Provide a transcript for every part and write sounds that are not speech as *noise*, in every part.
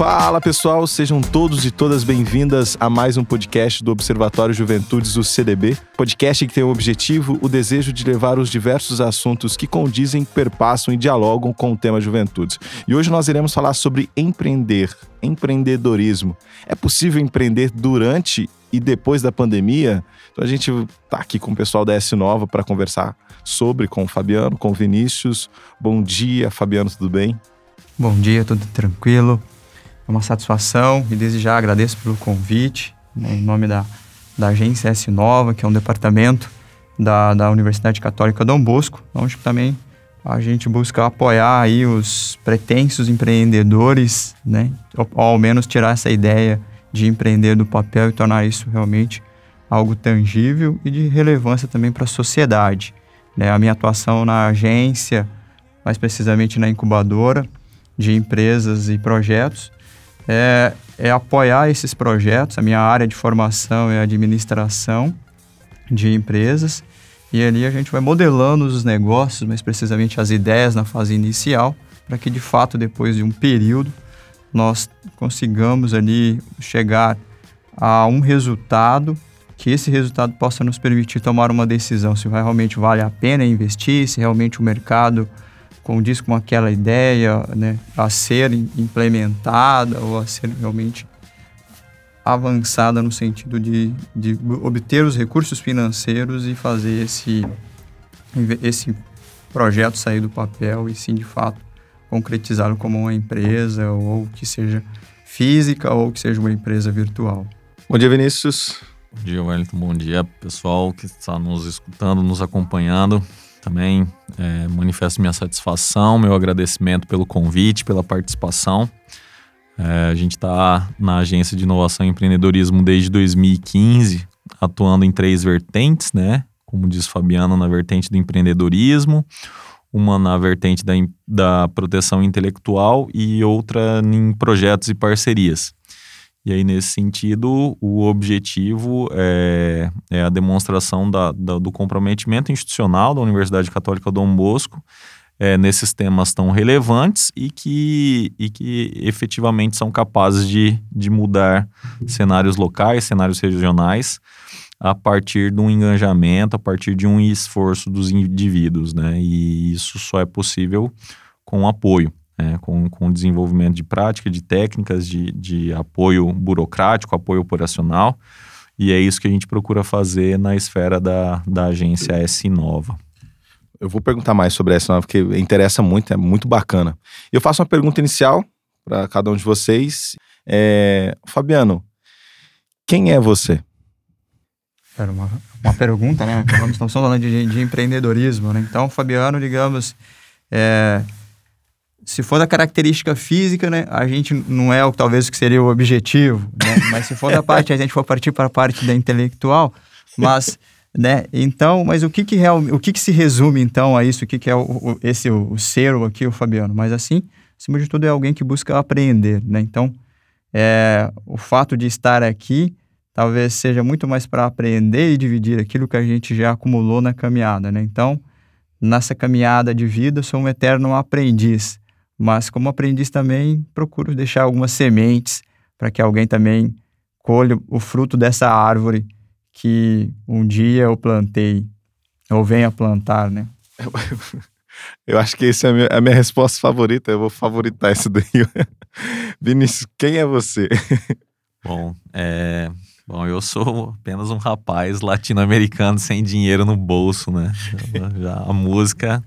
Fala pessoal, sejam todos e todas bem-vindas a mais um podcast do Observatório Juventudes, o CDB. Podcast que tem o objetivo, o desejo de levar os diversos assuntos que condizem, perpassam e dialogam com o tema juventudes. E hoje nós iremos falar sobre empreender, empreendedorismo. É possível empreender durante e depois da pandemia? Então a gente está aqui com o pessoal da S Nova para conversar sobre com o Fabiano, com o Vinícius. Bom dia, Fabiano, tudo bem? Bom dia, tudo tranquilo. É uma satisfação e desde já agradeço pelo convite, né, em nome da, da agência S Nova, que é um departamento da, da Universidade Católica Dom Bosco, onde também a gente busca apoiar aí os pretensos empreendedores, né, ou, ou ao menos tirar essa ideia de empreender do papel e tornar isso realmente algo tangível e de relevância também para a sociedade. Né? A minha atuação na agência, mais precisamente na incubadora de empresas e projetos, é, é apoiar esses projetos. A minha área de formação é administração de empresas. E ali a gente vai modelando os negócios, mais precisamente as ideias na fase inicial, para que de fato, depois de um período, nós consigamos ali chegar a um resultado que esse resultado possa nos permitir tomar uma decisão se vai, realmente vale a pena investir, se realmente o mercado condiz com aquela ideia né, a ser implementada ou a ser realmente avançada no sentido de, de obter os recursos financeiros e fazer esse, esse projeto sair do papel e sim de fato concretizá-lo como uma empresa ou que seja física ou que seja uma empresa virtual. Bom dia, Vinícius. Bom dia, Wellington. Bom dia, pessoal que está nos escutando, nos acompanhando. Também é, manifesto minha satisfação, meu agradecimento pelo convite, pela participação. É, a gente está na Agência de Inovação e Empreendedorismo desde 2015, atuando em três vertentes, né? Como diz Fabiano, na vertente do empreendedorismo, uma na vertente da, da proteção intelectual e outra em projetos e parcerias. E aí, nesse sentido, o objetivo é, é a demonstração da, da, do comprometimento institucional da Universidade Católica Dom Bosco é, nesses temas tão relevantes e que, e que efetivamente são capazes de, de mudar cenários locais, cenários regionais, a partir de um engajamento, a partir de um esforço dos indivíduos, né? E isso só é possível com apoio né, com, com desenvolvimento de prática, de técnicas, de, de apoio burocrático, apoio operacional. E é isso que a gente procura fazer na esfera da, da agência S Nova. Eu vou perguntar mais sobre essa nova, porque interessa muito, é muito bacana. Eu faço uma pergunta inicial para cada um de vocês. É, Fabiano, quem é você? Era uma, uma pergunta, né? Estamos falando de, de empreendedorismo, né? Então, Fabiano, digamos, é, se for da característica física, né, a gente não é o talvez o que seria o objetivo, né? *laughs* Mas se for da parte, a gente for partir para a parte da intelectual, mas, né, então, mas o que que real, o que que se resume então a isso? O que que é o, o esse o, o ser aqui, o Fabiano? Mas assim, acima de tudo é alguém que busca aprender, né? Então, é, o fato de estar aqui talvez seja muito mais para aprender e dividir aquilo que a gente já acumulou na caminhada, né? Então, nessa caminhada de vida, sou um eterno aprendiz mas como aprendiz também procuro deixar algumas sementes para que alguém também colha o fruto dessa árvore que um dia eu plantei ou venha plantar, né? Eu acho que essa é a minha, a minha resposta favorita. Eu vou favoritar essa daí. *laughs* Vinícius, quem é você? Bom, é, bom, eu sou apenas um rapaz latino-americano sem dinheiro no bolso, né? Já a música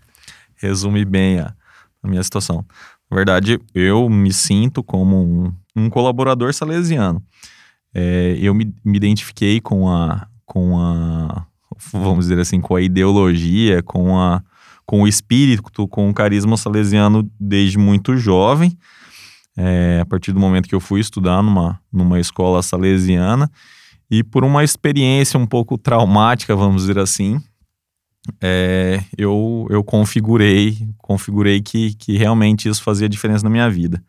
resume bem a, a minha situação. Na verdade, eu me sinto como um, um colaborador salesiano. É, eu me, me, identifiquei com a, com a, vamos dizer assim, com a ideologia, com, a, com o espírito, com o carisma salesiano desde muito jovem. É, a partir do momento que eu fui estudar numa, numa escola salesiana e por uma experiência um pouco traumática, vamos dizer assim, é, eu, eu configurei, configurei que, que realmente isso fazia diferença na minha vida.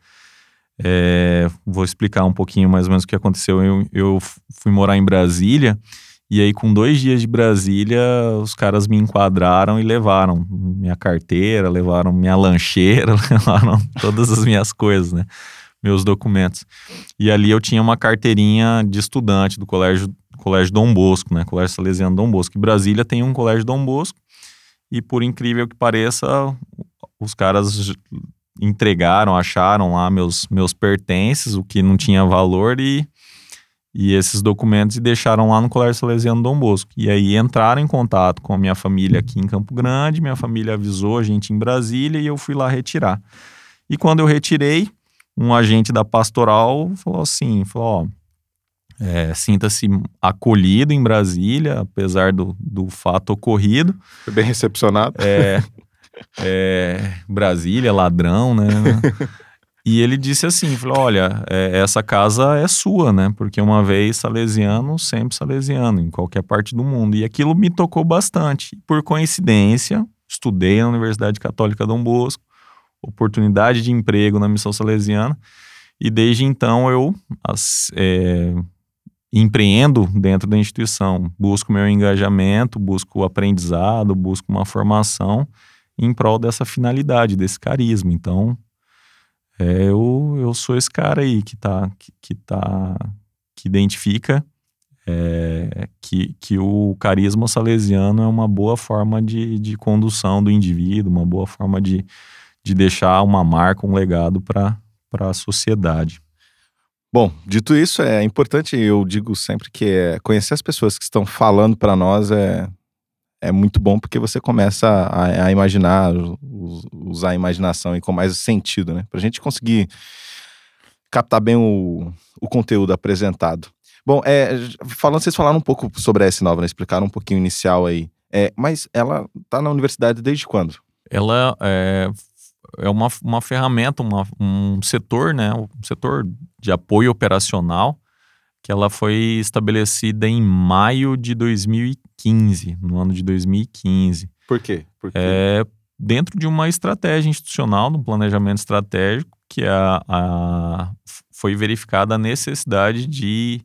É, vou explicar um pouquinho mais ou menos o que aconteceu. Eu, eu fui morar em Brasília e aí, com dois dias de Brasília, os caras me enquadraram e levaram minha carteira, levaram minha lancheira, *laughs* levaram todas as minhas coisas, né? meus documentos. E ali eu tinha uma carteirinha de estudante do colégio, colégio Dom Bosco, né? Colégio Salesiano Dom Bosco. Em Brasília tem um colégio Dom Bosco e por incrível que pareça, os caras entregaram, acharam lá meus, meus pertences, o que não tinha valor e e esses documentos e deixaram lá no Colégio Salesiano Dom Bosco. E aí entraram em contato com a minha família aqui em Campo Grande, minha família avisou a gente em Brasília e eu fui lá retirar. E quando eu retirei, um agente da pastoral falou assim, falou, ó, é, sinta-se acolhido em Brasília, apesar do, do fato ocorrido. Foi bem recepcionado. É, é, Brasília, ladrão, né? E ele disse assim, falou, olha, é, essa casa é sua, né? Porque uma vez salesiano, sempre salesiano, em qualquer parte do mundo. E aquilo me tocou bastante. Por coincidência, estudei na Universidade Católica Dom Bosco, oportunidade de emprego na missão salesiana, e desde então eu as, é, empreendo dentro da instituição, busco meu engajamento, busco o aprendizado, busco uma formação em prol dessa finalidade, desse carisma. Então, é, eu, eu sou esse cara aí que tá, que, que tá, que identifica é, que, que o carisma salesiano é uma boa forma de, de condução do indivíduo, uma boa forma de, de deixar uma marca, um legado para a sociedade. Bom, dito isso, é importante, eu digo sempre que é, conhecer as pessoas que estão falando para nós é, é muito bom porque você começa a, a imaginar, usar a imaginação e com mais sentido, né? Pra gente conseguir captar bem o, o conteúdo apresentado. Bom, é, falando, vocês falaram um pouco sobre a S9, né? Explicaram um pouquinho inicial aí. É, mas ela tá na universidade desde quando? Ela é, é uma, uma ferramenta, uma, um setor, né? Um setor de apoio operacional que ela foi estabelecida em maio de 2015, no ano de 2015. Por quê? Por quê? É dentro de uma estratégia institucional, de um planejamento estratégico, que a, a, foi verificada a necessidade de,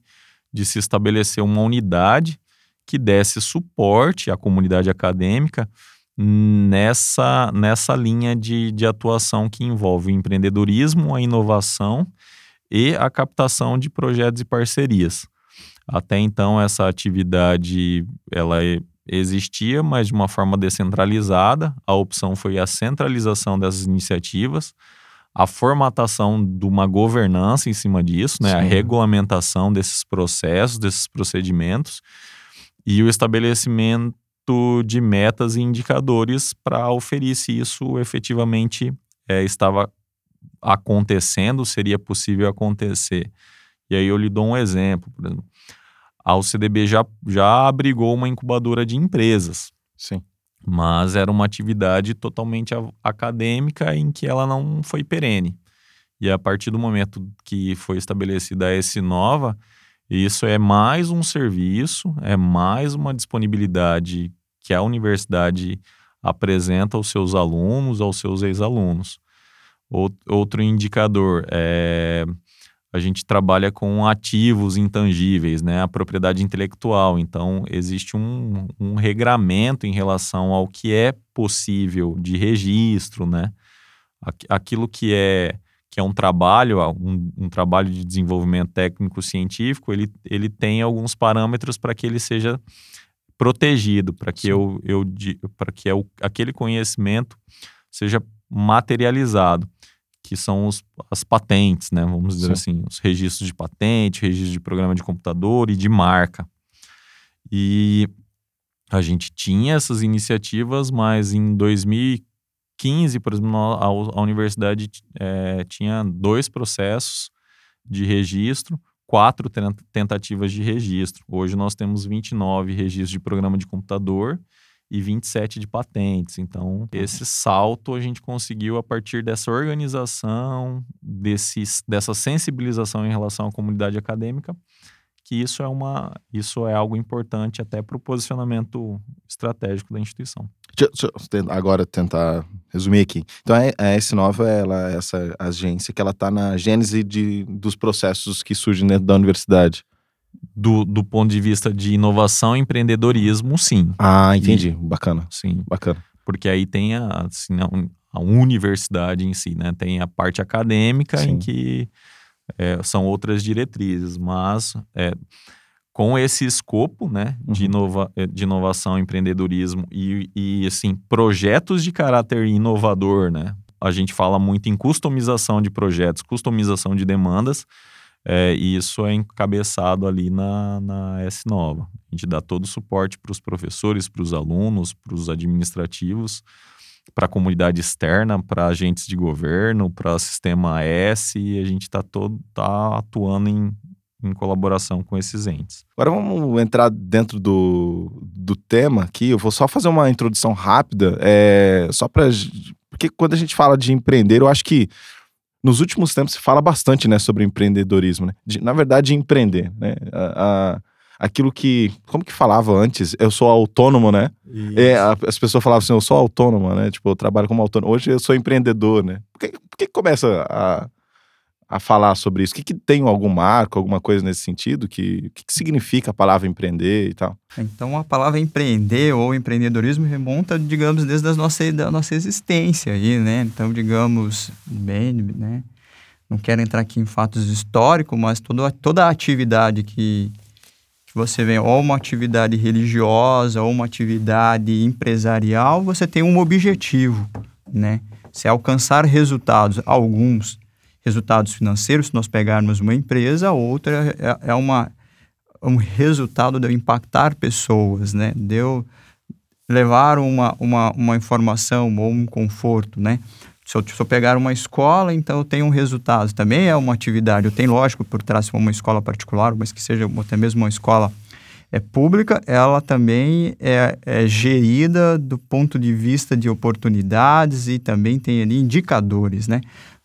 de se estabelecer uma unidade que desse suporte à comunidade acadêmica nessa, nessa linha de, de atuação que envolve o empreendedorismo, a inovação e a captação de projetos e parcerias. Até então essa atividade ela existia, mas de uma forma descentralizada. A opção foi a centralização dessas iniciativas, a formatação de uma governança em cima disso, né, a regulamentação desses processos, desses procedimentos e o estabelecimento de metas e indicadores para oferir se isso efetivamente é, estava acontecendo, seria possível acontecer. E aí eu lhe dou um exemplo, por exemplo. A UCDB já, já abrigou uma incubadora de empresas. Sim. Mas era uma atividade totalmente acadêmica em que ela não foi perene. E a partir do momento que foi estabelecida a S Nova, isso é mais um serviço, é mais uma disponibilidade que a universidade apresenta aos seus alunos, aos seus ex-alunos. Outro indicador é a gente trabalha com ativos intangíveis, né? A propriedade intelectual. Então, existe um, um regramento em relação ao que é possível de registro, né? Aquilo que é que é um trabalho, um, um trabalho de desenvolvimento técnico-científico, ele, ele tem alguns parâmetros para que ele seja protegido, para que, eu, eu, para que eu, aquele conhecimento seja materializado que são os, as patentes, né? Vamos dizer Sim. assim, os registros de patente, registro de programa de computador e de marca. E a gente tinha essas iniciativas, mas em 2015, por exemplo, a, a universidade é, tinha dois processos de registro, quatro tentativas de registro. Hoje nós temos 29 registros de programa de computador e 27 de patentes. Então, esse salto a gente conseguiu a partir dessa organização, desse, dessa sensibilização em relação à comunidade acadêmica, que isso é uma isso é algo importante até para o posicionamento estratégico da instituição. Deixa, deixa agora tentar resumir aqui. Então a S9 ela é essa agência que ela está na gênese de, dos processos que surgem dentro da universidade do, do ponto de vista de inovação e empreendedorismo, sim. Ah, entendi. E, Bacana. Sim. Bacana. Porque aí tem a, assim, a universidade em si, né? Tem a parte acadêmica Sim. em que é, são outras diretrizes, mas é, com esse escopo, né, de, Uhum. inova, é, de inovação, empreendedorismo e, e, assim, projetos de caráter inovador, né? A gente fala muito em customização de projetos, customização de demandas, é, e isso é encabeçado ali na, na S Nova. A gente dá todo o suporte para os professores, para os alunos, para os administrativos, para a comunidade externa, para agentes de governo, para o sistema S, e a gente está tá atuando em, em colaboração com esses entes. Agora vamos entrar dentro do, do tema aqui. Eu vou só fazer uma introdução rápida, é, só para porque quando a gente fala de empreender, eu acho que nos últimos tempos se fala bastante, né, sobre empreendedorismo, né? De- na verdade, de empreender, né? A- a- aquilo que, como que falava antes? Eu sou autônomo, né? É, a- as pessoas falavam assim, eu sou autônoma, né? Tipo, eu trabalho como autônomo. Hoje eu sou empreendedor, né? Por que, por que começa a, a falar sobre isso? O que, que tem algum marco, alguma coisa nesse sentido? Que, o que, que significa a palavra empreender e tal? Então, a palavra empreender ou empreendedorismo remonta, digamos, desde a nossa, da nossa existência aí, né? Então, digamos, bem, né? Não quero entrar aqui em fatos históricos, mas toda, toda a atividade que, que você vê, ou uma atividade religiosa, ou uma atividade empresarial, você tem um objetivo, né? Se alcançar resultados, alguns resultados financeiros, se nós pegarmos uma empresa, a outra é, é uma um resultado de eu impactar pessoas, né? De eu levar uma, uma, uma informação ou um conforto, né? Se eu, se eu pegar uma escola, então eu tenho um resultado. Também é uma atividade. Eu tenho, lógico, por trás uma escola particular, mas que seja até mesmo uma escola é pública, ela também é, é gerida do ponto de vista de oportunidades e também tem ali indicadores, né?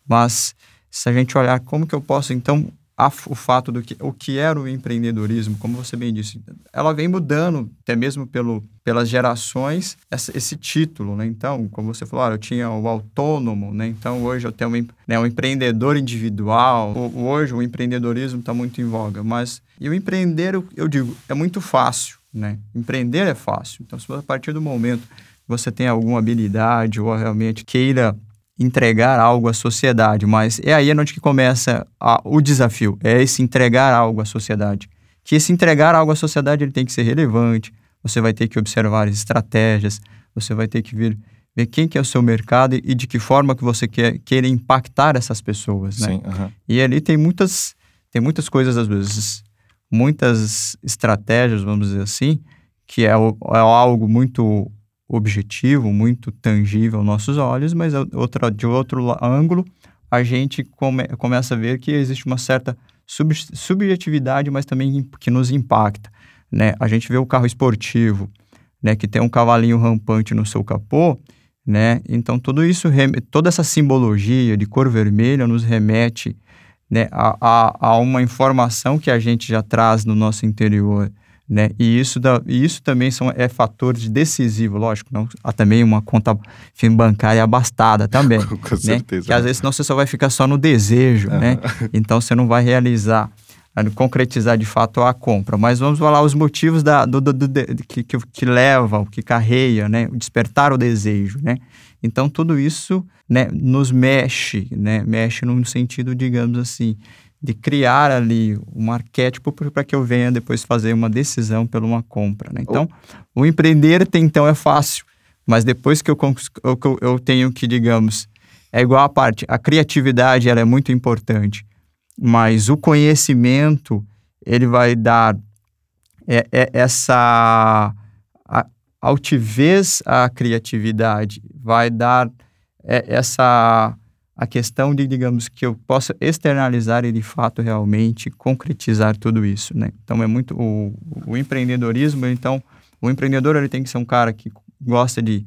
Mas se a gente olhar como que eu posso, então, a, o fato do que o que era o empreendedorismo, como você bem disse, ela vem mudando até mesmo pelo, pelas gerações essa, esse título, né? Então, como você falou, eu tinha o autônomo, né? Então hoje eu tenho um, né, um empreendedor individual. O, hoje o empreendedorismo está muito em voga, mas e o empreender, eu, eu digo, é muito fácil, né? Empreender é fácil. Então, se a partir do momento você tem alguma habilidade ou realmente queira entregar algo à sociedade, mas é aí onde que começa a, o desafio, é esse entregar algo à sociedade. Que esse entregar algo à sociedade ele tem que ser relevante, você vai ter que observar as estratégias, você vai ter que ver, ver quem que é o seu mercado e de que forma que você quer, queira impactar essas pessoas, né? Sim. E ali tem muitas, tem muitas coisas, às vezes, muitas estratégias, vamos dizer assim, que é, é algo muito objetivo, muito tangível aos nossos olhos, mas a- outra, de outro ângulo, a gente come, começa a ver que existe uma certa sub, subjetividade, mas também que nos impacta. Né? A gente vê o carro esportivo, né, que tem um cavalinho rampante no seu capô, né? Então tudo isso, toda essa simbologia de cor vermelha nos remete né, a, a, a uma informação que a gente já traz no nosso interior, né? E isso, da, e isso também são, é fator de decisivo, lógico, não, há também uma conta fim bancária abastada também, *laughs* Com, né? certeza. Que às vezes senão você só vai ficar só no desejo, né? *laughs* Então você não vai realizar, concretizar de fato a compra. Mas vamos falar os motivos da, do, do- do- que, que, que levam, que carreia, né? O Despertar o desejo, né? Então tudo isso né, nos mexe, né? Mexe no sentido, digamos assim, de criar ali um arquétipo para que eu venha depois fazer uma decisão pela uma compra, né? Então, o empreender até então é fácil, mas depois que eu, eu- eu tenho que, digamos, é igual a parte, a criatividade ela é muito importante, mas o conhecimento ele vai dar é, é essa a- altivez à criatividade, vai dar é, essa a questão de, digamos, que eu possa externalizar e de fato realmente concretizar tudo isso, né? Então é muito o, o empreendedorismo, então o empreendedor ele tem que ser um cara que gosta de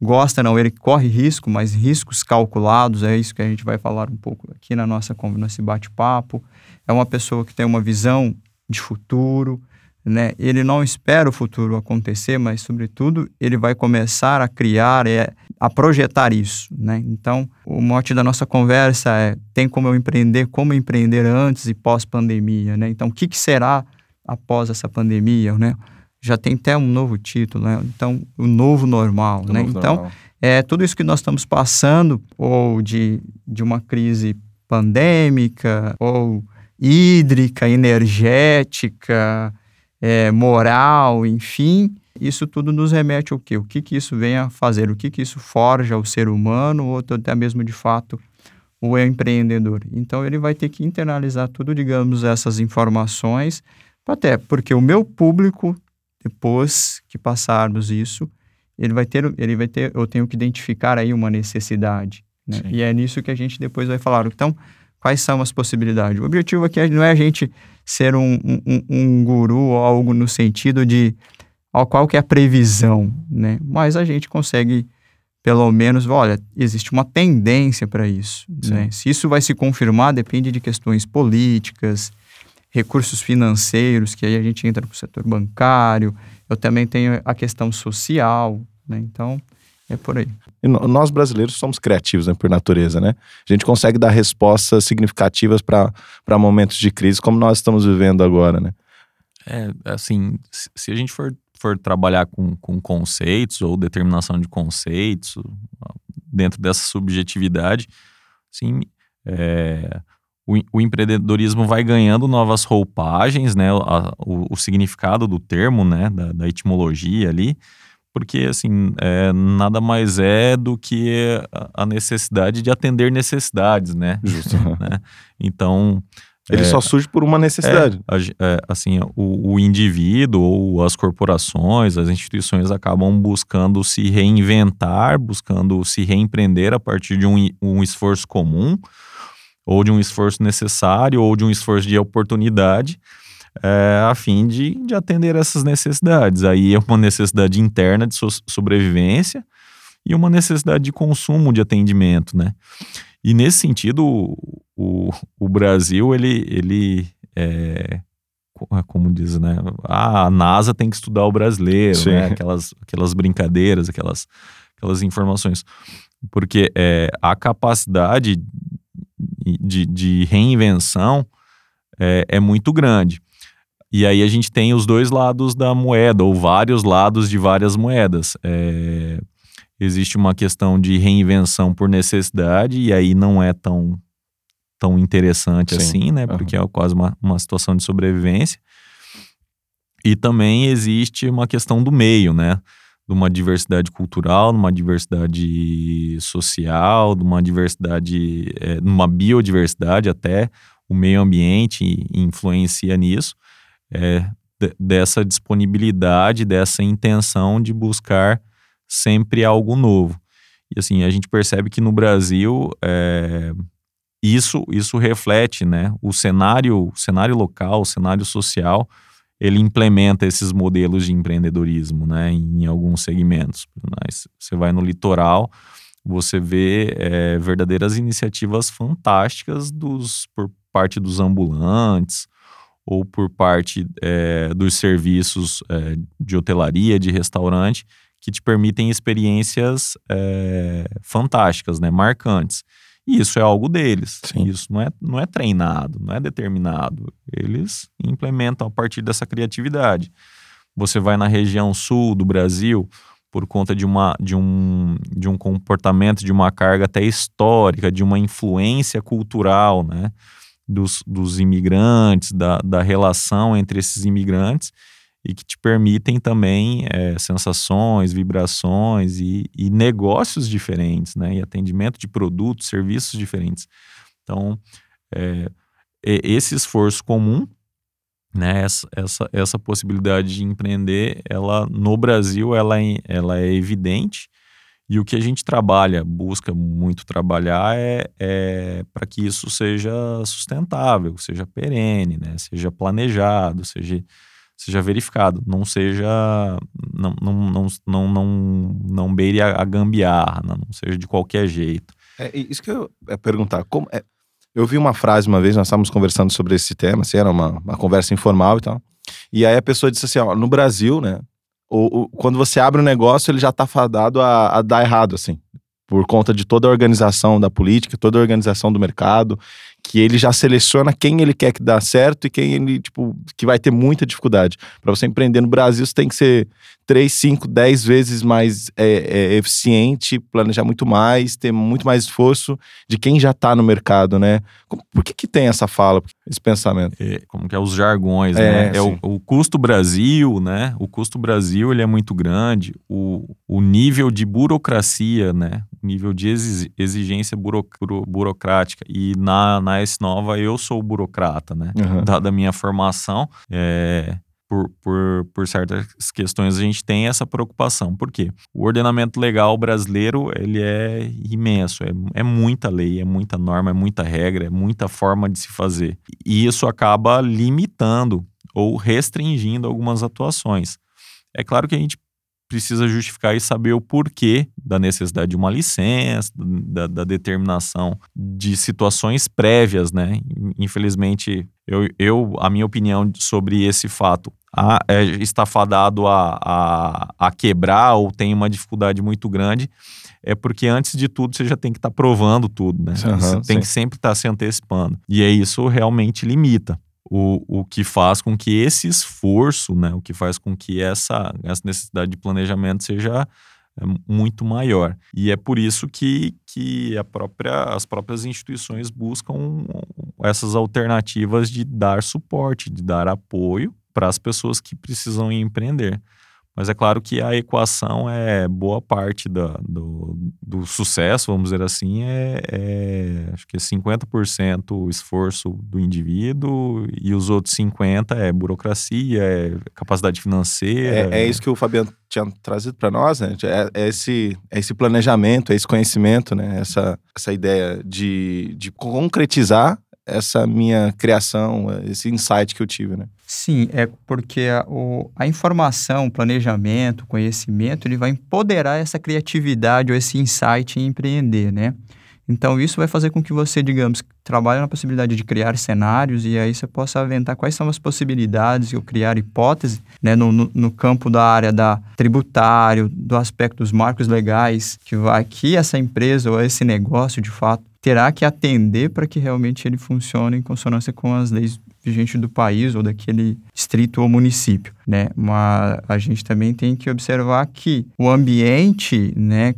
gosta não, ele corre risco, mas riscos calculados, é isso que a gente vai falar um pouco aqui na nossa nesse bate-papo. É uma pessoa que tem uma visão de futuro, né? Ele não espera o futuro acontecer, mas sobretudo ele vai começar a criar, é, a projetar isso, né? Então, o mote da nossa conversa é tem como eu empreender, como empreender antes e pós pandemia, né? Então, o que, que será após essa pandemia, né? já tem até um novo título, né? Então, o novo normal, né? Novo então, normal. é tudo isso que nós estamos passando, ou de, de uma crise pandêmica, ou hídrica, energética, é, moral, enfim, isso tudo nos remete ao quê? O que, que isso vem a fazer? O que, que isso forja o ser humano, ou até mesmo de fato o empreendedor? Então, ele vai ter que internalizar tudo, digamos, essas informações, até porque o meu público, depois que passarmos isso, ele vai ter, ele vai ter, eu tenho que identificar aí uma necessidade, né? E é nisso que a gente depois vai falar. Então, quais são as possibilidades? O objetivo aqui não é a gente ser um, um, um guru ou algo no sentido de ó, qual que é a previsão, né? Mas a gente consegue, pelo menos, olha, existe uma tendência para isso. Né? Se isso vai se confirmar, depende de questões políticas, recursos financeiros, que aí a gente entra para o setor bancário. Eu também tenho a questão social, né? Então, é por aí. E nós brasileiros somos criativos, né, por natureza, né? A gente consegue dar respostas significativas para momentos de crise como nós estamos vivendo agora, né? É, assim, se a gente for, for trabalhar com, com conceitos ou determinação de conceitos dentro dessa subjetividade, assim, é, o, o, empreendedorismo vai ganhando novas roupagens, né? A, o, o, significado do termo, né? Da, da etimologia ali, porque assim é, nada mais é do que a necessidade de atender necessidades, né? Justo. *laughs* né? Então ele é, só surge por uma necessidade. É, é, assim, o, o, indivíduo ou as corporações, as instituições acabam buscando se reinventar, buscando se reempreender a partir de um, um esforço comum, ou de um esforço necessário, ou de um esforço de oportunidade é, a fim de, de atender essas necessidades. Aí é uma necessidade interna de so sobrevivência e uma necessidade de consumo de atendimento, né? E nesse sentido, o, o Brasil, ele, ele é, como diz, né? Ah, a NASA tem que estudar o brasileiro, né? Aquelas, aquelas brincadeiras, aquelas, aquelas informações. Porque é, a capacidade de, de reinvenção é, é muito grande. E aí a gente tem os dois lados da moeda, ou vários lados de várias moedas. É, existe uma questão de reinvenção por necessidade, e aí não é tão, tão interessante Sim. assim, né? Porque uhum. é quase uma, uma situação de sobrevivência. E também existe uma questão do meio, né? De uma diversidade cultural, de uma diversidade social, de uma diversidade, é, uma biodiversidade até. O meio ambiente influencia nisso é, dessa disponibilidade, dessa intenção de buscar sempre algo novo. E assim, a gente percebe que no Brasil é, isso, isso reflete, né? O cenário, cenário local, o cenário social, ele implementa esses modelos de empreendedorismo, né? Em, alguns segmentos. Você vai no litoral, você vê é, verdadeiras iniciativas fantásticas dos, por parte dos ambulantes, ou por parte é, dos serviços é, de hotelaria, de restaurante, que te permitem experiências é, fantásticas, né, marcantes. E isso é algo deles. Sim. Isso não é, não é treinado, não é determinado. Eles implementam a partir dessa criatividade. Você vai na região sul do Brasil por conta de, uma, de, um, de um comportamento, de uma carga até histórica, de uma influência cultural, né? Dos, dos imigrantes, da, da relação entre esses imigrantes e que te permitem também é, sensações, vibrações e, e, negócios diferentes, né? E atendimento de produtos, serviços diferentes. Então, é, esse esforço comum, né? Essa, essa, essa possibilidade de empreender, ela no Brasil ela é, ela é evidente e o que a gente trabalha, busca muito trabalhar é, é para que isso seja sustentável, seja perene, né? seja planejado, seja, seja verificado, não seja. não, não, não, não, não, não beire a, a gambiarra, não, não seja de qualquer jeito. É isso que eu ia perguntar. Como, é, eu vi uma frase uma vez, nós estávamos conversando sobre esse tema, assim, era uma, uma conversa informal e tal. E aí a pessoa disse assim: ó, no Brasil, né? O, o, quando você abre um negócio, ele já tá fadado a, a dar errado, assim. Por conta de toda a organização da política, toda a organização do mercado, que ele já seleciona quem ele quer que dá certo e quem ele, tipo, que vai ter muita dificuldade. Para você empreender no Brasil, você tem que ser 3, 5, 10 vezes mais é, é, eficiente, planejar muito mais, ter muito mais esforço de quem já está no mercado, né? Por que, que tem essa fala, esse pensamento? É, como que é os jargões, é, né? É o, o, custo Brasil, né? O custo Brasil, ele é muito grande. O, o nível de burocracia, né? O nível de exigência buro, burocrática. E na, na S-Nova eu sou burocrata, né? Uhum. Dada a minha formação, é, por, por, por certas questões a gente tem essa preocupação. Por quê? O ordenamento legal brasileiro ele é imenso, é, é muita lei, é muita norma, é muita regra, é muita forma de se fazer. E isso acaba limitando ou restringindo algumas atuações. É claro que a gente precisa justificar e saber o porquê da necessidade de uma licença, da, da determinação de situações prévias, né? Infelizmente, eu, eu, a minha opinião sobre esse fato a, é, está fadado a, a, a, quebrar ou tem uma dificuldade muito grande, é porque antes de tudo você já tem que estar tá provando tudo, né? Uhum, você tem sim. que sempre estar tá se antecipando. E é isso realmente limita. O, o que faz com que esse esforço, né, o que faz com que essa, essa necessidade de planejamento seja é, muito maior. E é por isso que, que a própria, as próprias instituições buscam essas alternativas de dar suporte, de dar apoio para as pessoas que precisam empreender. Mas é claro que a equação é boa parte da, do, do sucesso, vamos dizer assim, é, é acho que é 50% o esforço do indivíduo e os outros 50% é burocracia, é capacidade financeira. É, é isso que o Fabiano tinha trazido para nós, né? É, é, esse, é esse planejamento, é esse conhecimento, né? Essa, essa ideia de, de concretizar essa minha criação, esse insight que eu tive, né? Sim, é porque a, o, a informação, o planejamento, o conhecimento, ele vai empoderar essa criatividade ou esse insight em empreender, né? Então, isso vai fazer com que você, digamos, trabalhe na possibilidade de criar cenários e aí você possa aventar quais são as possibilidades ou criar hipóteses né, no, no, no, campo da área da tributário, do aspecto dos marcos legais, que vai que essa empresa ou esse negócio, de fato, terá que atender para que realmente ele funcione em consonância com as leis vigentes do país ou daquele distrito ou município, né? Mas a gente também tem que observar que o ambiente, né,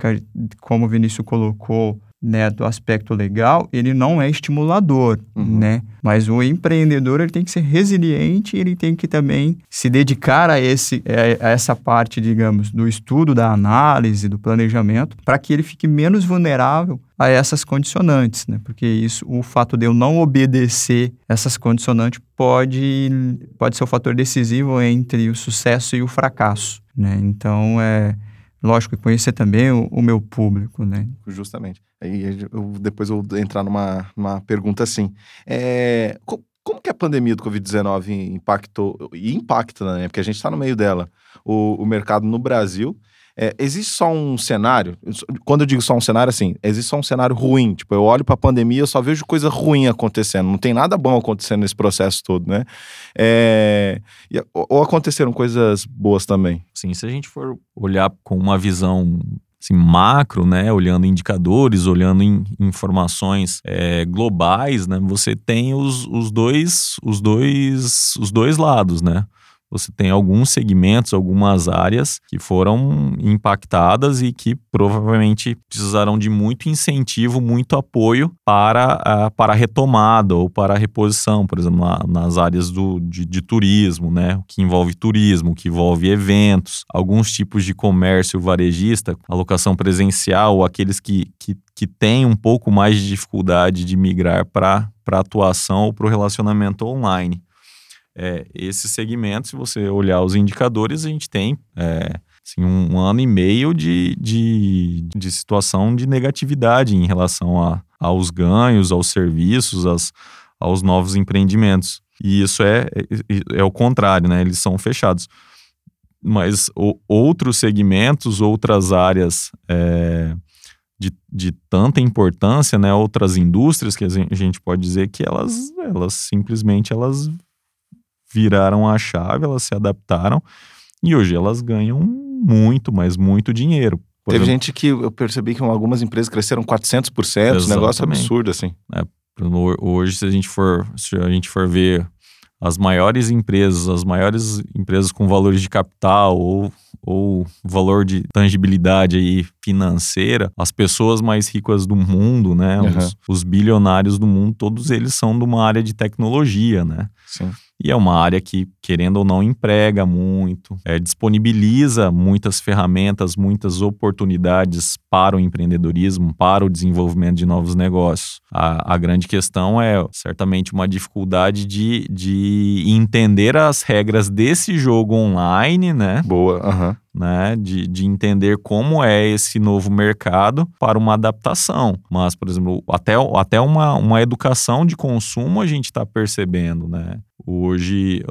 como o Vinícius colocou, né, do aspecto legal, ele não é estimulador, uhum. né? Mas o empreendedor ele tem que ser resiliente, ele tem que também se dedicar a, esse, a essa parte, digamos, do estudo, da análise, do planejamento, para que ele fique menos vulnerável a essas condicionantes, né? Porque isso, o fato de eu não obedecer essas condicionantes pode, pode ser o fator decisivo entre o sucesso e o fracasso, né? Então, é lógico, conhecer também o, o meu público, né? Justamente. Aí eu, depois eu vou entrar numa, numa pergunta assim. É, co como que a pandemia do Covid-19 impactou, e impacta, né? Porque a gente está no meio dela, o, o mercado no Brasil é, existe só um cenário, quando eu digo só um cenário, assim, existe só um cenário ruim. Tipo, eu olho para a pandemia, eu só vejo coisa ruim acontecendo. Não tem nada bom acontecendo nesse processo todo, né? É, ou aconteceram coisas boas também? Sim, se a gente for olhar com uma visão assim, macro, né, olhando indicadores, olhando em informações é, globais, né, você tem os, os, dois, os, dois, os dois lados, né? Você tem alguns segmentos, algumas áreas que foram impactadas e que provavelmente precisarão de muito incentivo, muito apoio para a, para a retomada ou para a reposição, por exemplo, na, nas áreas do, de, de, turismo, né? que envolve turismo, que envolve eventos, alguns tipos de comércio varejista, alocação presencial, ou aqueles que, que, que têm um pouco mais de dificuldade de migrar para a atuação ou para o relacionamento online é, esse segmento, se você olhar os indicadores, a gente tem é, assim, um, ano e meio de, de, de, situação de negatividade em relação a, aos ganhos, aos serviços, aos novos empreendimentos. E isso é, é, é o contrário, né? Eles são fechados. Mas o, outros segmentos, outras áreas é, de, de tanta importância, né? Outras indústrias que a gente pode dizer que elas, elas simplesmente elas viraram a chave, elas se adaptaram e hoje elas ganham muito, mas muito dinheiro. Por Teve exemplo, gente que eu percebi que algumas empresas cresceram 400%, Exatamente. negócio absurdo assim. É, Hoje, se a gente for, se a gente for ver as maiores empresas, as maiores empresas com valores de capital ou, ou valor de tangibilidade aí financeira, as pessoas mais ricas do mundo, né? Uhum. Os, os, bilionários do mundo, todos eles são de uma área de tecnologia, né? Sim. E é uma área que, querendo ou não, emprega muito, é, disponibiliza muitas ferramentas, muitas oportunidades para o empreendedorismo, para o desenvolvimento de novos negócios. A, a grande questão é certamente uma dificuldade de, de entender as regras desse jogo online, né? Boa, aham. Uhum né, de, de entender como é esse novo mercado para uma adaptação. Mas, por exemplo, até, até uma, uma educação de consumo a gente está percebendo, né? Hoje,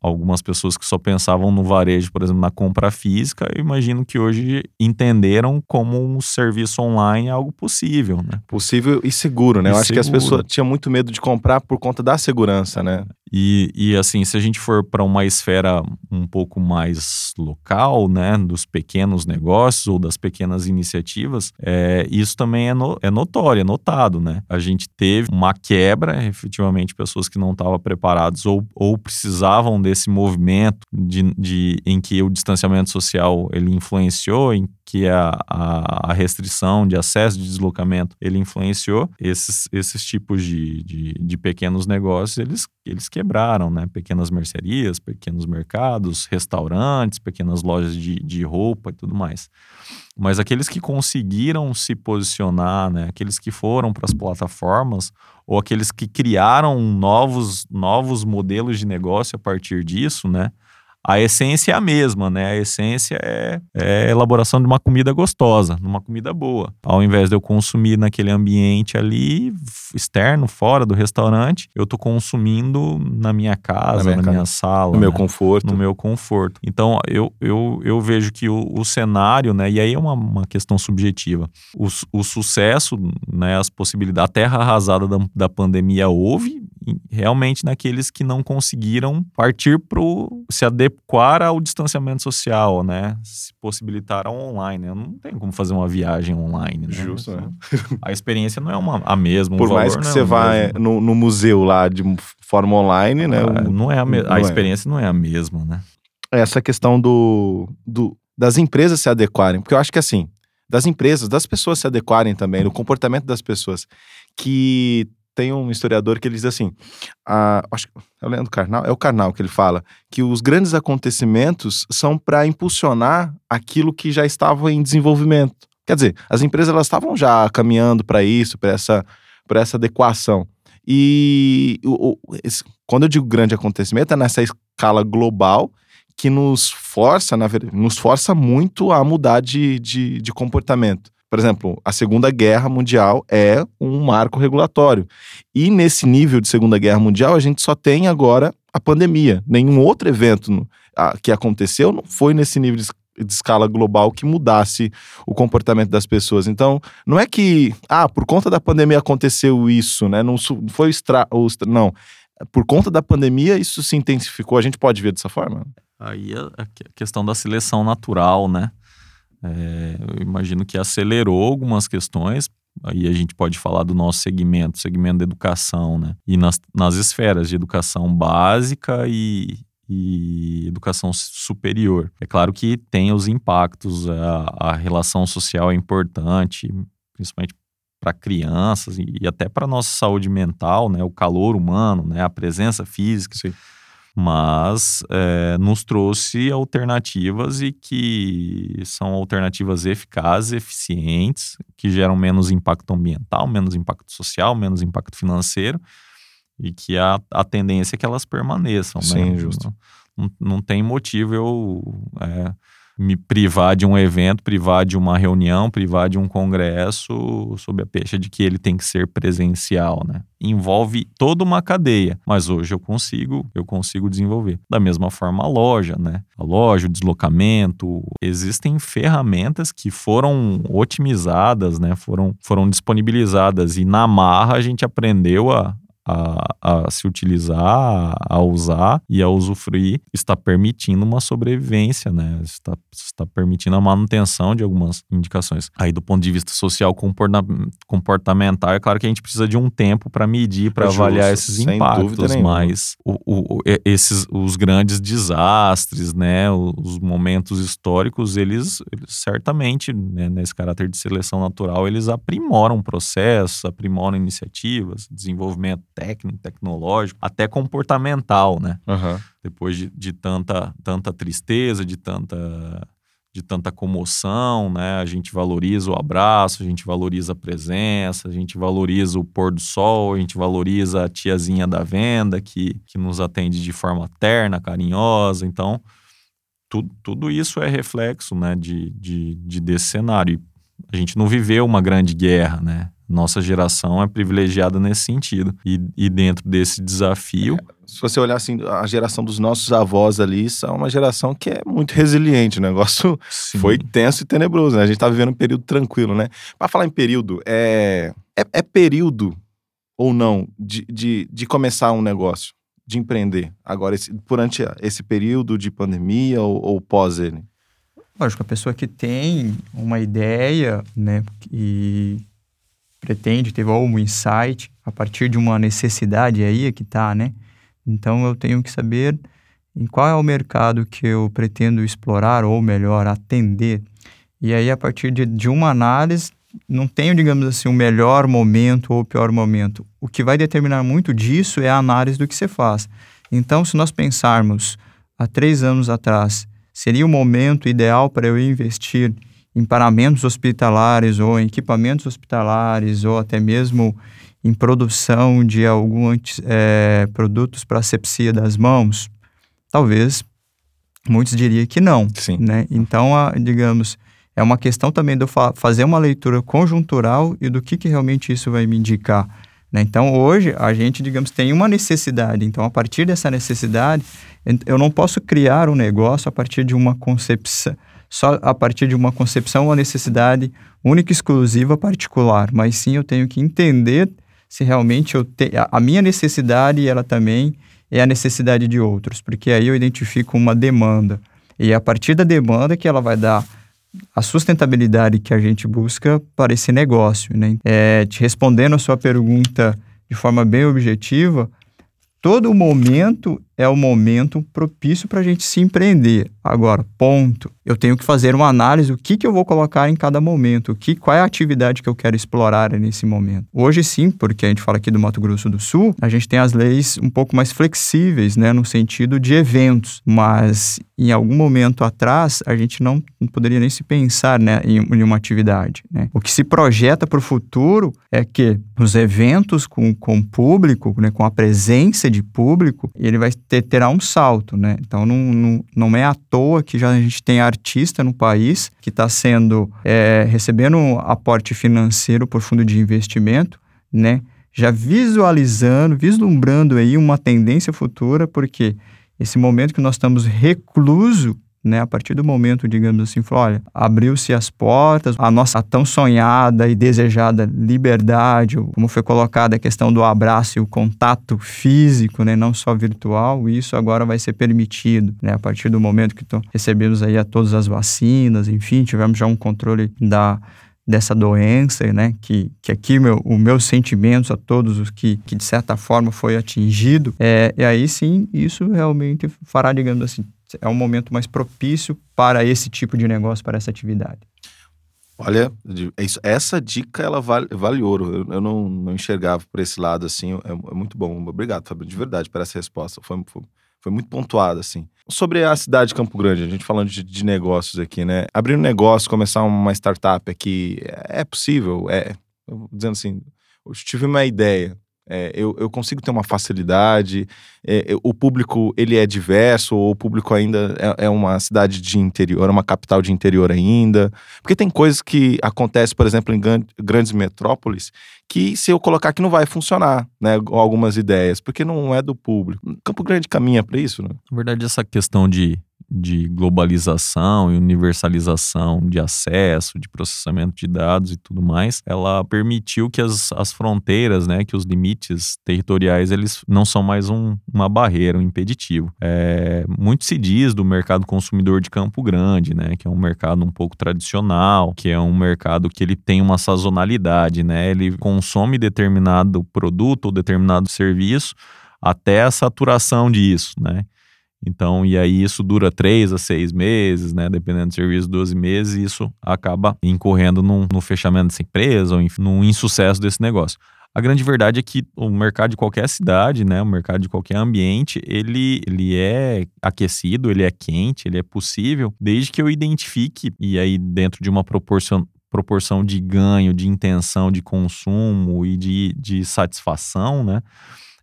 algumas pessoas que só pensavam no varejo, por exemplo, na compra física, eu imagino que hoje entenderam como um serviço online é algo possível, né? Possível e seguro, né? E eu acho que as pessoas tinham muito medo de comprar por conta da segurança, né? E, e assim, se a gente for para uma esfera um pouco mais local, né, dos pequenos negócios ou das pequenas iniciativas, é, isso também é, no, é notório, é notado, né? A gente teve uma quebra, efetivamente, pessoas que não estavam preparadas ou, ou precisavam desse movimento de, de, em que o distanciamento social ele influenciou, em que a, a, a, restrição de acesso de deslocamento ele influenciou esses, esses tipos de, de, de, pequenos negócios eles, eles quebraram né? Pequenas mercearias pequenos mercados restaurantes pequenas lojas de, de roupa e tudo mais. Mas aqueles que conseguiram se posicionar né? Aqueles que foram para as plataformas ou aqueles que criaram novos novos modelos de negócio a partir disso né a essência é a mesma, né? A essência é, é, a elaboração de uma comida gostosa, uma comida boa. Ao invés de eu consumir naquele ambiente ali, externo, fora do restaurante, eu tô consumindo na minha casa, na minha, na casa, minha sala. No né? meu conforto. No meu conforto. Então, eu, eu, eu vejo que o, o cenário, né? E aí é uma, uma questão subjetiva. O, o sucesso, né? As possibilidades, a terra arrasada da, da pandemia houve, realmente naqueles que não conseguiram partir para se adequar ao distanciamento social, né? Se possibilitaram online. Eu não tenho como fazer uma viagem online, né? Justo, né? A experiência não é uma, a mesma. Por mais que é você é vá no, no, museu lá de forma online, né? Ah, não é a, me... a é. experiência é. não é a mesma, né? Essa questão do, do, das empresas se adequarem, porque eu acho que assim, das empresas, das pessoas se adequarem também, do comportamento das pessoas que tem um historiador que ele diz assim, a, acho que é o Leandro Carnal, é o Carnal que ele fala, que os grandes acontecimentos são para impulsionar aquilo que já estava em desenvolvimento. Quer dizer, as empresas elas estavam já caminhando para isso, para essa, essa adequação. E o, o, esse, quando eu digo grande acontecimento, é nessa escala global que nos força, na verdade, nos força muito a mudar de, de, de comportamento. Por exemplo, a Segunda Guerra Mundial é um marco regulatório. E nesse nível de Segunda Guerra Mundial, a gente só tem agora a pandemia. Nenhum outro evento que aconteceu não foi nesse nível de, de escala global que mudasse o comportamento das pessoas. Então, não é que, ah, por conta da pandemia aconteceu isso, né? Não foi extra, não. Por conta da pandemia, isso se intensificou. A gente pode ver dessa forma? Aí a, a questão da seleção natural, né? É, eu imagino que acelerou algumas questões. Aí a gente pode falar do nosso segmento, segmento da educação, né? E nas, nas esferas de educação básica e, e educação superior. É claro que tem os impactos, a, a relação social é importante, principalmente para crianças e, e até para nossa saúde mental, né? O calor humano, né? A presença física. Sim mas é, nos trouxe alternativas e que são alternativas eficazes, eficientes, que geram menos impacto ambiental, menos impacto social, menos impacto financeiro e que a, a tendência é que elas permaneçam. Né? Sim, né? justo. Não, não tem motivo eu é, me privar de um evento, privar de uma reunião, privar de um congresso sob a pecha de que ele tem que ser presencial, né? Envolve toda uma cadeia, mas hoje eu consigo, eu consigo desenvolver. Da mesma forma a loja, né? A loja, o deslocamento, existem ferramentas que foram otimizadas, né? Foram, foram disponibilizadas e na marra a gente aprendeu a, a, a, se utilizar, a usar e a usufruir, está permitindo uma sobrevivência, né? Está, está permitindo a manutenção de algumas indicações. Aí, do ponto de vista social comportamental, é claro que a gente precisa de um tempo para medir, para avaliar esses impactos, mas o, o, esses, os grandes desastres, né? Os momentos históricos, eles, eles certamente, né, nesse caráter de seleção natural, eles aprimoram processos, aprimoram iniciativas, desenvolvimento técnico, tecnológico, até comportamental, né? Uhum. Depois de, de tanta, tanta tristeza, de tanta de tanta comoção, né? A gente valoriza o abraço, a gente valoriza a presença, a gente valoriza o pôr do sol, a gente valoriza a tiazinha da venda que, que nos atende de forma terna, carinhosa. Então, tu, tudo isso é reflexo, né, de, de, de desse cenário. A gente não viveu uma grande guerra, né? Nossa geração é privilegiada nesse sentido. E, e dentro desse desafio. É, se você olhar assim, a geração dos nossos avós ali, são uma geração que é muito resiliente. O negócio Sim. foi tenso e tenebroso, né? A gente tá vivendo um período tranquilo, né? Para falar em período, é, é, é, período ou não de, de, de começar um negócio, de empreender, agora, esse, durante esse período de pandemia ou, ou pós ele? Lógico, a pessoa que tem uma ideia, né, e pretende ter algum insight a partir de uma necessidade aí é que tá, né? Então eu tenho que saber em qual é o mercado que eu pretendo explorar ou melhor atender. E aí a partir de, de uma análise não tenho, digamos assim, o um melhor momento ou o pior momento. O que vai determinar muito disso é a análise do que você faz. Então, se nós pensarmos há três anos atrás, seria o momento ideal para eu investir em paramentos hospitalares ou em equipamentos hospitalares ou até mesmo em produção de alguns é, produtos para asepsia das mãos? Talvez muitos diriam que não. Sim. Né? Então, a, digamos, é uma questão também de eu fa fazer uma leitura conjuntural e do que, que realmente isso vai me indicar. Né? Então, hoje, a gente, digamos, tem uma necessidade. Então, a partir dessa necessidade, eu não posso criar um negócio a partir de uma concepção só a partir de uma concepção ou necessidade única, exclusiva, particular, mas sim eu tenho que entender se realmente eu te, a minha necessidade ela também é a necessidade de outros, porque aí eu identifico uma demanda e é a partir da demanda que ela vai dar a sustentabilidade que a gente busca para esse negócio, né? É, te respondendo a sua pergunta de forma bem objetiva, todo momento é o momento propício para a gente se empreender. Agora, ponto. Eu tenho que fazer uma análise do que, que eu vou colocar em cada momento, o que, qual é a atividade que eu quero explorar nesse momento. Hoje sim, porque a gente fala aqui do Mato Grosso do Sul, a gente tem as leis um pouco mais flexíveis, né, no sentido de eventos, mas em algum momento atrás a gente não, não poderia nem se pensar né, em, em uma atividade. Né? O que se projeta para o futuro é que os eventos com, com público, né, com a presença de público, ele vai ter, terá um salto, né? Então não, não, não é à toa que já a gente tem artista no país que está sendo é, recebendo aporte financeiro por fundo de investimento, né? Já visualizando, vislumbrando aí uma tendência futura, porque esse momento que nós estamos recluso né? A partir do momento, digamos assim, falou, olha, abriu-se as portas, a nossa tão sonhada e desejada liberdade, como foi colocada a questão do abraço e o contato físico, né? Não só virtual, isso agora vai ser permitido, né? A partir do momento que recebemos aí a todas as vacinas, enfim, tivemos já um controle da dessa doença, né? Que, que aqui meu, o meus sentimentos a todos os que, que de certa forma foi atingido, é, e aí sim isso realmente fará, digamos assim, é um momento mais propício para esse tipo de negócio, para essa atividade. Olha, é essa dica ela vale, vale ouro. Eu, não, não enxergava por esse lado assim. É, é muito bom. Obrigado, Fabio, de verdade, por essa resposta. Foi, foi, foi muito pontuada, assim. Sobre a cidade de Campo Grande, a gente falando de, de negócios aqui, né? Abrir um negócio, começar uma startup aqui, é, é possível? É. Dizendo assim, eu tive uma ideia. É, eu, eu, consigo ter uma facilidade. É, o público ele é diverso, ou o público ainda é, é, uma cidade de interior, uma capital de interior ainda. Porque tem coisas que acontecem, por exemplo, em grandes metrópoles, que se eu colocar aqui não vai funcionar, né? Algumas ideias, porque não é do público. Campo Grande caminha para isso, né? Na verdade, essa questão de de globalização e universalização de acesso, de processamento de dados e tudo mais, ela permitiu que as, as fronteiras, né, que os limites territoriais, eles não são mais um, uma barreira, um impeditivo. É, muito se diz do mercado consumidor de Campo Grande, né, que é um mercado um pouco tradicional, que é um mercado que ele tem uma sazonalidade, né, ele consome determinado produto ou determinado serviço até a saturação disso, né? Então, e aí isso dura três a seis meses, né? Dependendo do serviço, 12 meses, e isso acaba incorrendo no fechamento dessa empresa ou enfim, num insucesso desse negócio. A grande verdade é que o mercado de qualquer cidade, né, o mercado de qualquer ambiente, ele, ele é aquecido, ele é quente, ele é possível, desde que eu identifique, e aí dentro de uma proporção, proporção de ganho, de intenção de consumo e de, de satisfação, né,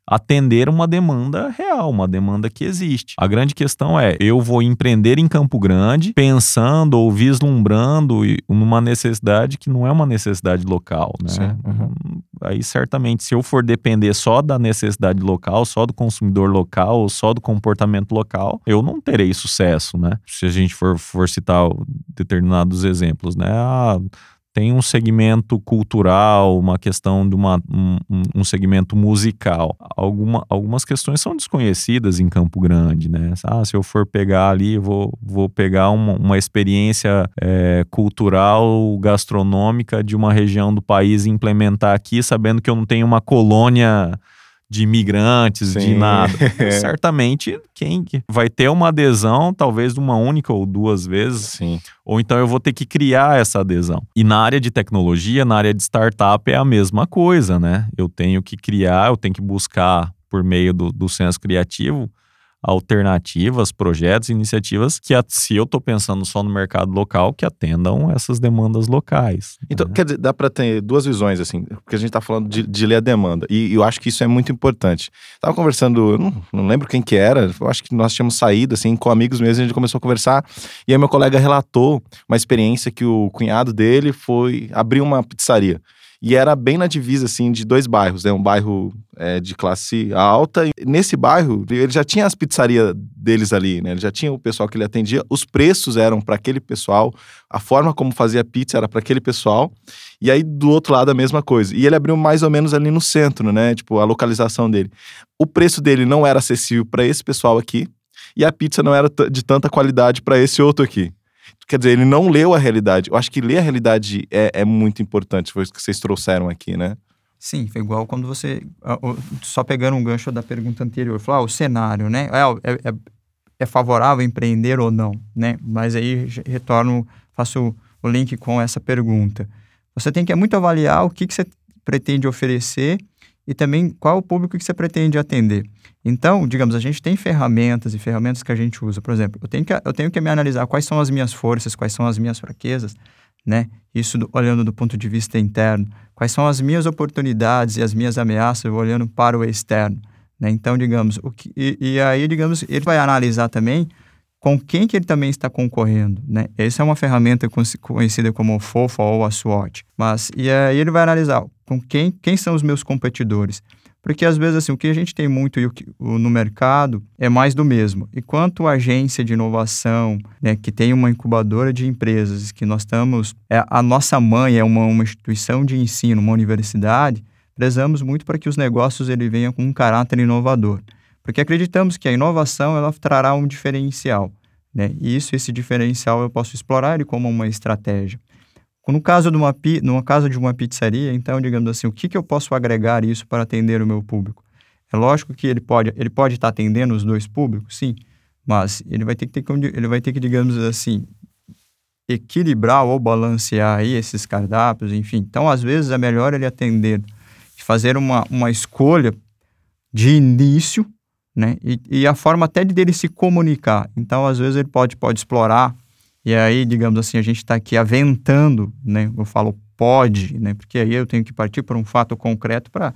atender uma demanda real, uma demanda que existe. A grande questão é: eu vou empreender em Campo Grande pensando ou vislumbrando numa necessidade que não é uma necessidade local, né? Uhum. Aí certamente, se eu for depender só da necessidade local, só do consumidor local, só do comportamento local, eu não terei sucesso, né? Se a gente for, for citar determinados exemplos, né? Ah, tem um segmento cultural, uma questão de uma, um, um, segmento musical. Alguma, algumas questões são desconhecidas em Campo Grande, né? Ah, se eu for pegar ali, vou, vou pegar uma, uma experiência é, cultural, gastronômica de uma região do país e implementar aqui, sabendo que eu não tenho uma colônia de imigrantes, Sim. de nada. *laughs* Certamente, quem vai ter uma adesão, talvez de uma única ou duas vezes. Sim. Ou então eu vou ter que criar essa adesão. E na área de tecnologia, na área de startup, é a mesma coisa, né? Eu tenho que criar, eu tenho que buscar por meio do, do senso criativo alternativas, projetos, iniciativas que, se eu estou pensando só no mercado local, que atendam essas demandas locais. Então, né? quer dizer, dá para ter duas visões, assim, porque a gente está falando de, de, ler a demanda, e, eu acho que isso é muito importante. Estava conversando, não, não, lembro quem que era, eu acho que nós tínhamos saído, assim, com amigos mesmo, a gente começou a conversar, e aí meu colega relatou uma experiência que o cunhado dele foi abrir uma pizzaria. E era bem na divisa, assim, de dois bairros, né? Um bairro é, de classe alta. E nesse bairro, ele já tinha as pizzarias deles ali, né? Ele já tinha o pessoal que ele atendia. Os preços eram para aquele pessoal. A forma como fazia pizza era para aquele pessoal. E aí, do outro lado, a mesma coisa. E ele abriu mais ou menos ali no centro, né? Tipo, a localização dele. O preço dele não era acessível para esse pessoal aqui. E a pizza não era de tanta qualidade para esse outro aqui. Quer dizer, ele não leu a realidade. Eu acho que ler a realidade é, é muito importante, foi isso que vocês trouxeram aqui, né? Sim, foi igual quando você. Só pegando um gancho da pergunta anterior, falou, ah, o cenário, né? É, é, é, é favorável empreender ou não, né? Mas aí retorno, faço o link com essa pergunta. Você tem que muito avaliar o que, que você pretende oferecer e também qual o público que você pretende atender. Então, digamos, a gente tem ferramentas e ferramentas que a gente usa. Por exemplo, eu tenho que, eu tenho que me analisar quais são as minhas forças, quais são as minhas fraquezas, né? Isso do, olhando do ponto de vista interno. Quais são as minhas oportunidades e as minhas ameaças olhando para o externo, né? Então, digamos, o que, e, e aí, digamos, ele vai analisar também com quem que ele também está concorrendo, né? Essa é uma ferramenta conhecida como FOFA ou a SWOT. Mas, e aí ele vai analisar com quem, quem são os meus competidores. Porque às vezes assim, o que a gente tem muito no mercado é mais do mesmo. E quanto agência de inovação, né, que tem uma incubadora de empresas, que nós estamos, é, a nossa mãe é uma, uma instituição de ensino, uma universidade, prezamos muito para que os negócios ele venham com um caráter inovador. Porque acreditamos que a inovação ela trará um diferencial. Né? E isso, esse diferencial, eu posso explorar ele como uma estratégia. No caso de uma, no caso de uma pizzaria, então, digamos assim, o que, que eu posso agregar isso para atender o meu público? É lógico que ele pode, ele pode estar atendendo os dois públicos, sim, mas ele vai ter que, ter, ele vai ter que digamos assim, equilibrar ou balancear aí esses cardápios, enfim. Então, às vezes, é melhor ele atender, fazer uma, uma escolha de início, né? E, e a forma até de dele se comunicar. Então, às vezes, ele pode, pode explorar e aí, digamos assim, a gente está aqui aventando, né? Eu falo pode, né? Porque aí eu tenho que partir para um fato concreto para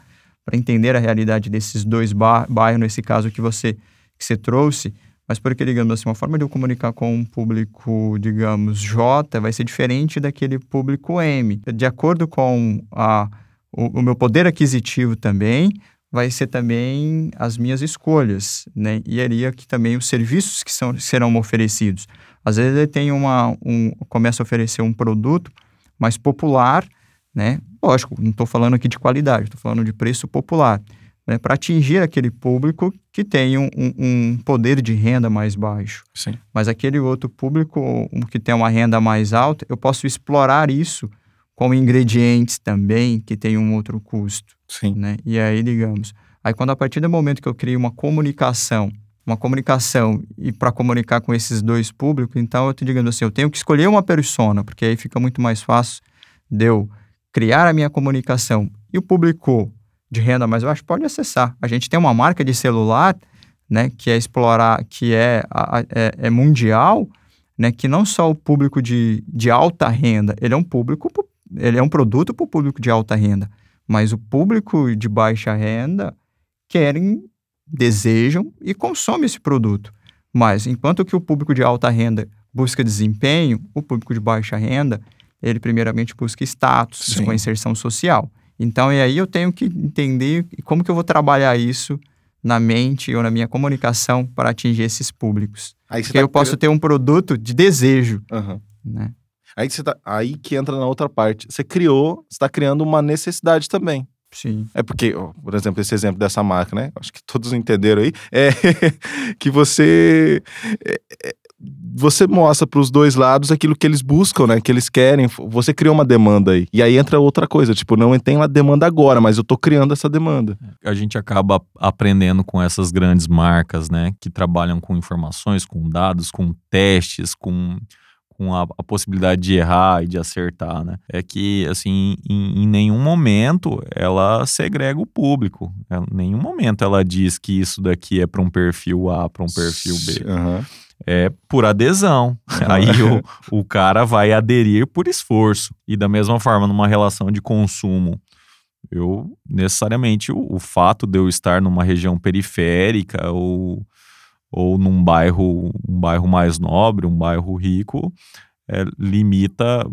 entender a realidade desses dois bairros, nesse caso que você, que você trouxe. Mas porque, digamos assim, uma forma de eu comunicar com um público, digamos, J vai ser diferente daquele público M. De acordo com a, o, o meu poder aquisitivo também, vai ser também as minhas escolhas, né? E aí aqui também os serviços que são, serão oferecidos. Às vezes ele tem uma, um, começa a oferecer um produto mais popular, né? Lógico, não estou falando aqui de qualidade, estou falando de preço popular, né? Para atingir aquele público que tem um, um, poder de renda mais baixo. Sim. Mas aquele outro público que tem uma renda mais alta, eu posso explorar isso com ingredientes também que tem um outro custo. Sim. Né? E aí, digamos, aí quando a partir do momento que eu crio uma comunicação, uma comunicação e para comunicar com esses dois públicos, então eu te digando assim, eu tenho que escolher uma persona, porque aí fica muito mais fácil de eu criar a minha comunicação e o público de renda mais baixa pode acessar. A gente tem uma marca de celular, né, que é explorar, que é, é, é mundial, né, que não só o público de, de alta renda, ele é um público, ele é um produto para o público de alta renda, mas o público de baixa renda querem, desejam e consomem esse produto. Mas enquanto que o público de alta renda busca desempenho, o público de baixa renda, ele primeiramente busca status, Sim. busca inserção social. Então, e aí eu tenho que entender como que eu vou trabalhar isso na mente ou na minha comunicação para atingir esses públicos. Aí Porque tá eu posso ter um produto de desejo, uhum. né? Aí, você tá, aí que entra na outra parte. Você criou, você está criando uma necessidade também. Sim. É porque, ó, por exemplo, esse exemplo dessa marca, né? Acho que todos entenderam aí. É *laughs* que você. É, é, você mostra para os dois lados aquilo que eles buscam, né? Que eles querem. Você criou uma demanda aí. E aí entra outra coisa, tipo, não tem uma demanda agora, mas eu tô criando essa demanda. A gente acaba aprendendo com essas grandes marcas, né? Que trabalham com informações, com dados, com testes, com com a, a, possibilidade de errar e de acertar, né? É que, assim, em, em nenhum momento ela segrega o público. Em nenhum momento ela diz que isso daqui é para um perfil A, para um perfil B. Uhum. É por adesão. Aí o, *laughs* o cara vai aderir por esforço. E da mesma forma, numa relação de consumo, eu necessariamente o, o fato de eu estar numa região periférica ou ou num bairro, um bairro mais nobre, um bairro rico, é, limita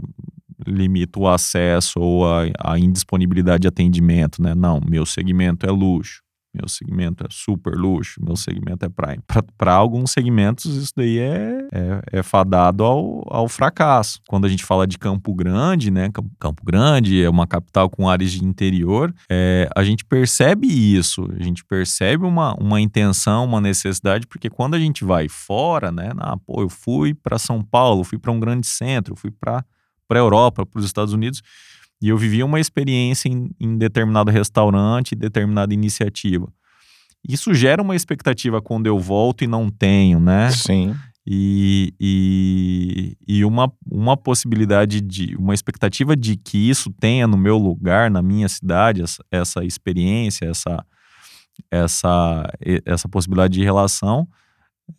limita o acesso ou a, a indisponibilidade de atendimento, né? Não, meu segmento é luxo. Meu segmento é super luxo, meu segmento é prime. Para alguns segmentos, isso daí é, é, é, fadado ao, ao fracasso. Quando a gente fala de Campo Grande, né? Campo Grande é uma capital com áreas de interior, é, a gente percebe isso, a gente percebe uma, uma intenção, uma necessidade, porque quando a gente vai fora, né? Ah, pô, eu fui para São Paulo, fui para um grande centro, fui para a Europa, para os Estados Unidos e eu vivia uma experiência em, em determinado restaurante, determinada iniciativa. Isso gera uma expectativa quando eu volto e não tenho, né? Sim. E, e, e, uma, uma possibilidade de, uma expectativa de que isso tenha no meu lugar, na minha cidade, essa, essa experiência, essa, essa, essa possibilidade de relação,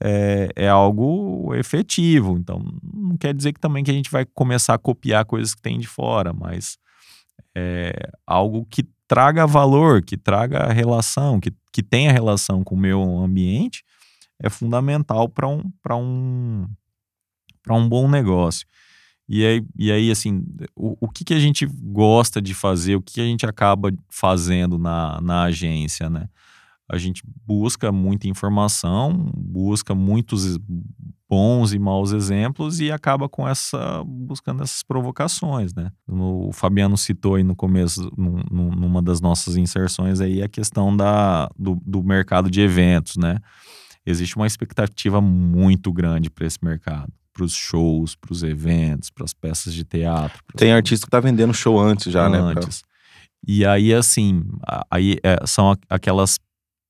é, é algo efetivo. Então, não quer dizer que também que a gente vai começar a copiar coisas que tem de fora, mas é, algo que traga valor, que traga relação, que, que tenha relação com o meu ambiente, é fundamental para um, um, um bom negócio. E aí, e aí assim, o, o que, que a gente gosta de fazer, o que, que a gente acaba fazendo na, na agência, né? A gente busca muita informação, busca muitos bons e maus exemplos e acaba com essa buscando essas provocações, né? O Fabiano citou aí no começo, num, numa das nossas inserções aí a questão da, do, do mercado de eventos, né? Existe uma expectativa muito grande para esse mercado para os shows, para os eventos, para as peças de teatro. Tem artista que tá vendendo show antes já, antes. né? Antes. E aí, assim, aí é, são aquelas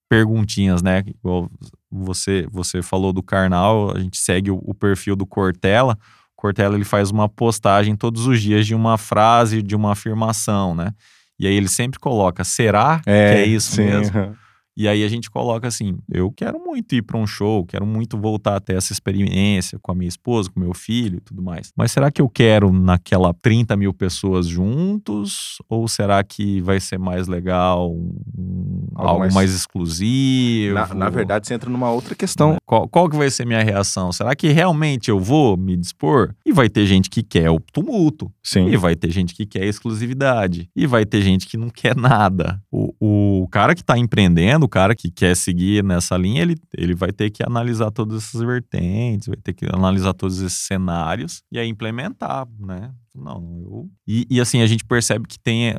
perguntinhas, né? Igual você, você falou do Karnal, a gente segue o, o perfil do Cortella. O Cortella ele faz uma postagem todos os dias de uma frase, de uma afirmação, né? E aí ele sempre coloca, será é, que é isso sim. mesmo? E aí a gente coloca assim: eu quero muito ir para um show, quero muito voltar a ter essa experiência com a minha esposa, com meu filho e tudo mais. Mas será que eu quero naquela 30 mil pessoas juntos? Ou será que vai ser mais legal, um, algo, algo mais, mais exclusivo? Na, na, verdade, você entra numa outra questão. Qual, qual que vai ser minha reação? Será que realmente eu vou me dispor? E vai ter gente que quer o tumulto. Sim. E vai ter gente que quer exclusividade. E vai ter gente que não quer nada. O, o cara que está empreendendo, o cara que quer seguir nessa linha, ele, ele vai ter que analisar todas essas vertentes, vai ter que analisar todos esses cenários e aí implementar, né? Não, eu. E, e, assim, a gente percebe que tem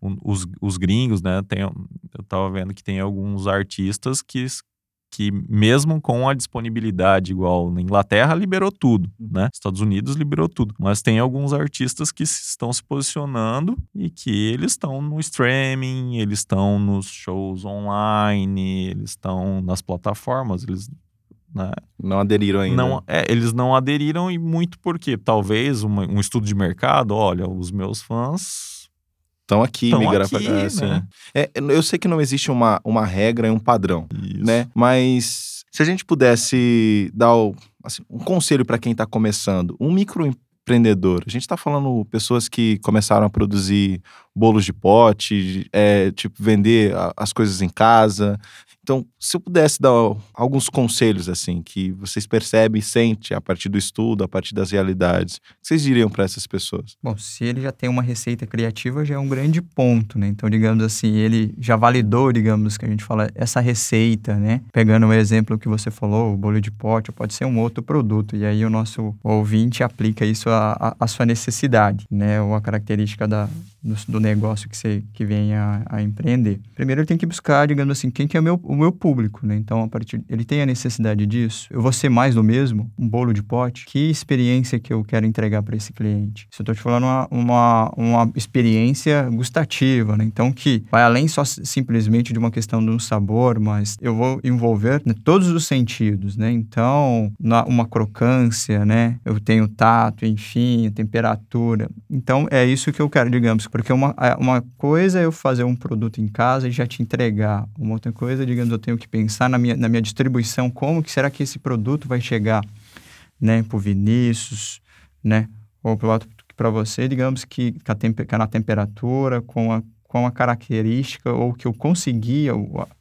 um, os, os gringos, né? Tem, eu tava vendo que tem alguns artistas que, que mesmo com a disponibilidade igual na Inglaterra, liberou tudo, uhum. né? Estados Unidos liberou tudo. Mas tem alguns artistas que estão se posicionando e que eles estão no streaming, eles estão nos shows online, eles estão nas plataformas, eles né? Não aderiram ainda. Não, é, eles não aderiram e muito porque talvez uma, um estudo de mercado, olha, os meus fãs estão aqui, Tão migrar aqui, pra assim. Né? É, eu sei que não existe uma, uma regra e um padrão, Isso. né? Mas se a gente pudesse dar o, assim, um conselho para quem está começando, um microempreendedor, a gente está falando pessoas que começaram a produzir bolos de pote, é, tipo vender as coisas em casa, então, se eu pudesse dar alguns conselhos assim que vocês percebem e sentem a partir do estudo, a partir das realidades, o que vocês diriam para essas pessoas? Bom, se ele já tem uma receita criativa, já é um grande ponto, né? Então, digamos assim, ele já validou, digamos que a gente fala essa receita, né? Pegando o exemplo que você falou, o bolho de pote, pode ser um outro produto e aí o nosso ouvinte aplica isso à, à sua necessidade, né? Ou a característica da, do, do, negócio que você que vem a, a, empreender. Primeiro ele tem que buscar, digamos assim, quem que é o meu, o meu público, né? Então, a partir ele tem a necessidade disso. Eu vou ser mais do mesmo, um bolo de pote. Que experiência que eu quero entregar para esse cliente? Se eu estou te falando uma, uma, uma, experiência gustativa, né? Então, que vai além só simplesmente de uma questão de um sabor, mas eu vou envolver né, todos os sentidos, né? Então, na, uma crocância, né? Eu tenho tato, enfim, temperatura. Então, é isso que eu quero, digamos, porque uma, é, uma coisa é eu fazer um produto em casa e já te entregar. Uma outra coisa, digamos, eu tenho que pensar na minha, na minha distribuição, como que será que esse produto vai chegar, né, para o Vinícius, né, ou para você, digamos que, que, a que na temperatura, com a, com a característica, ou que eu conseguia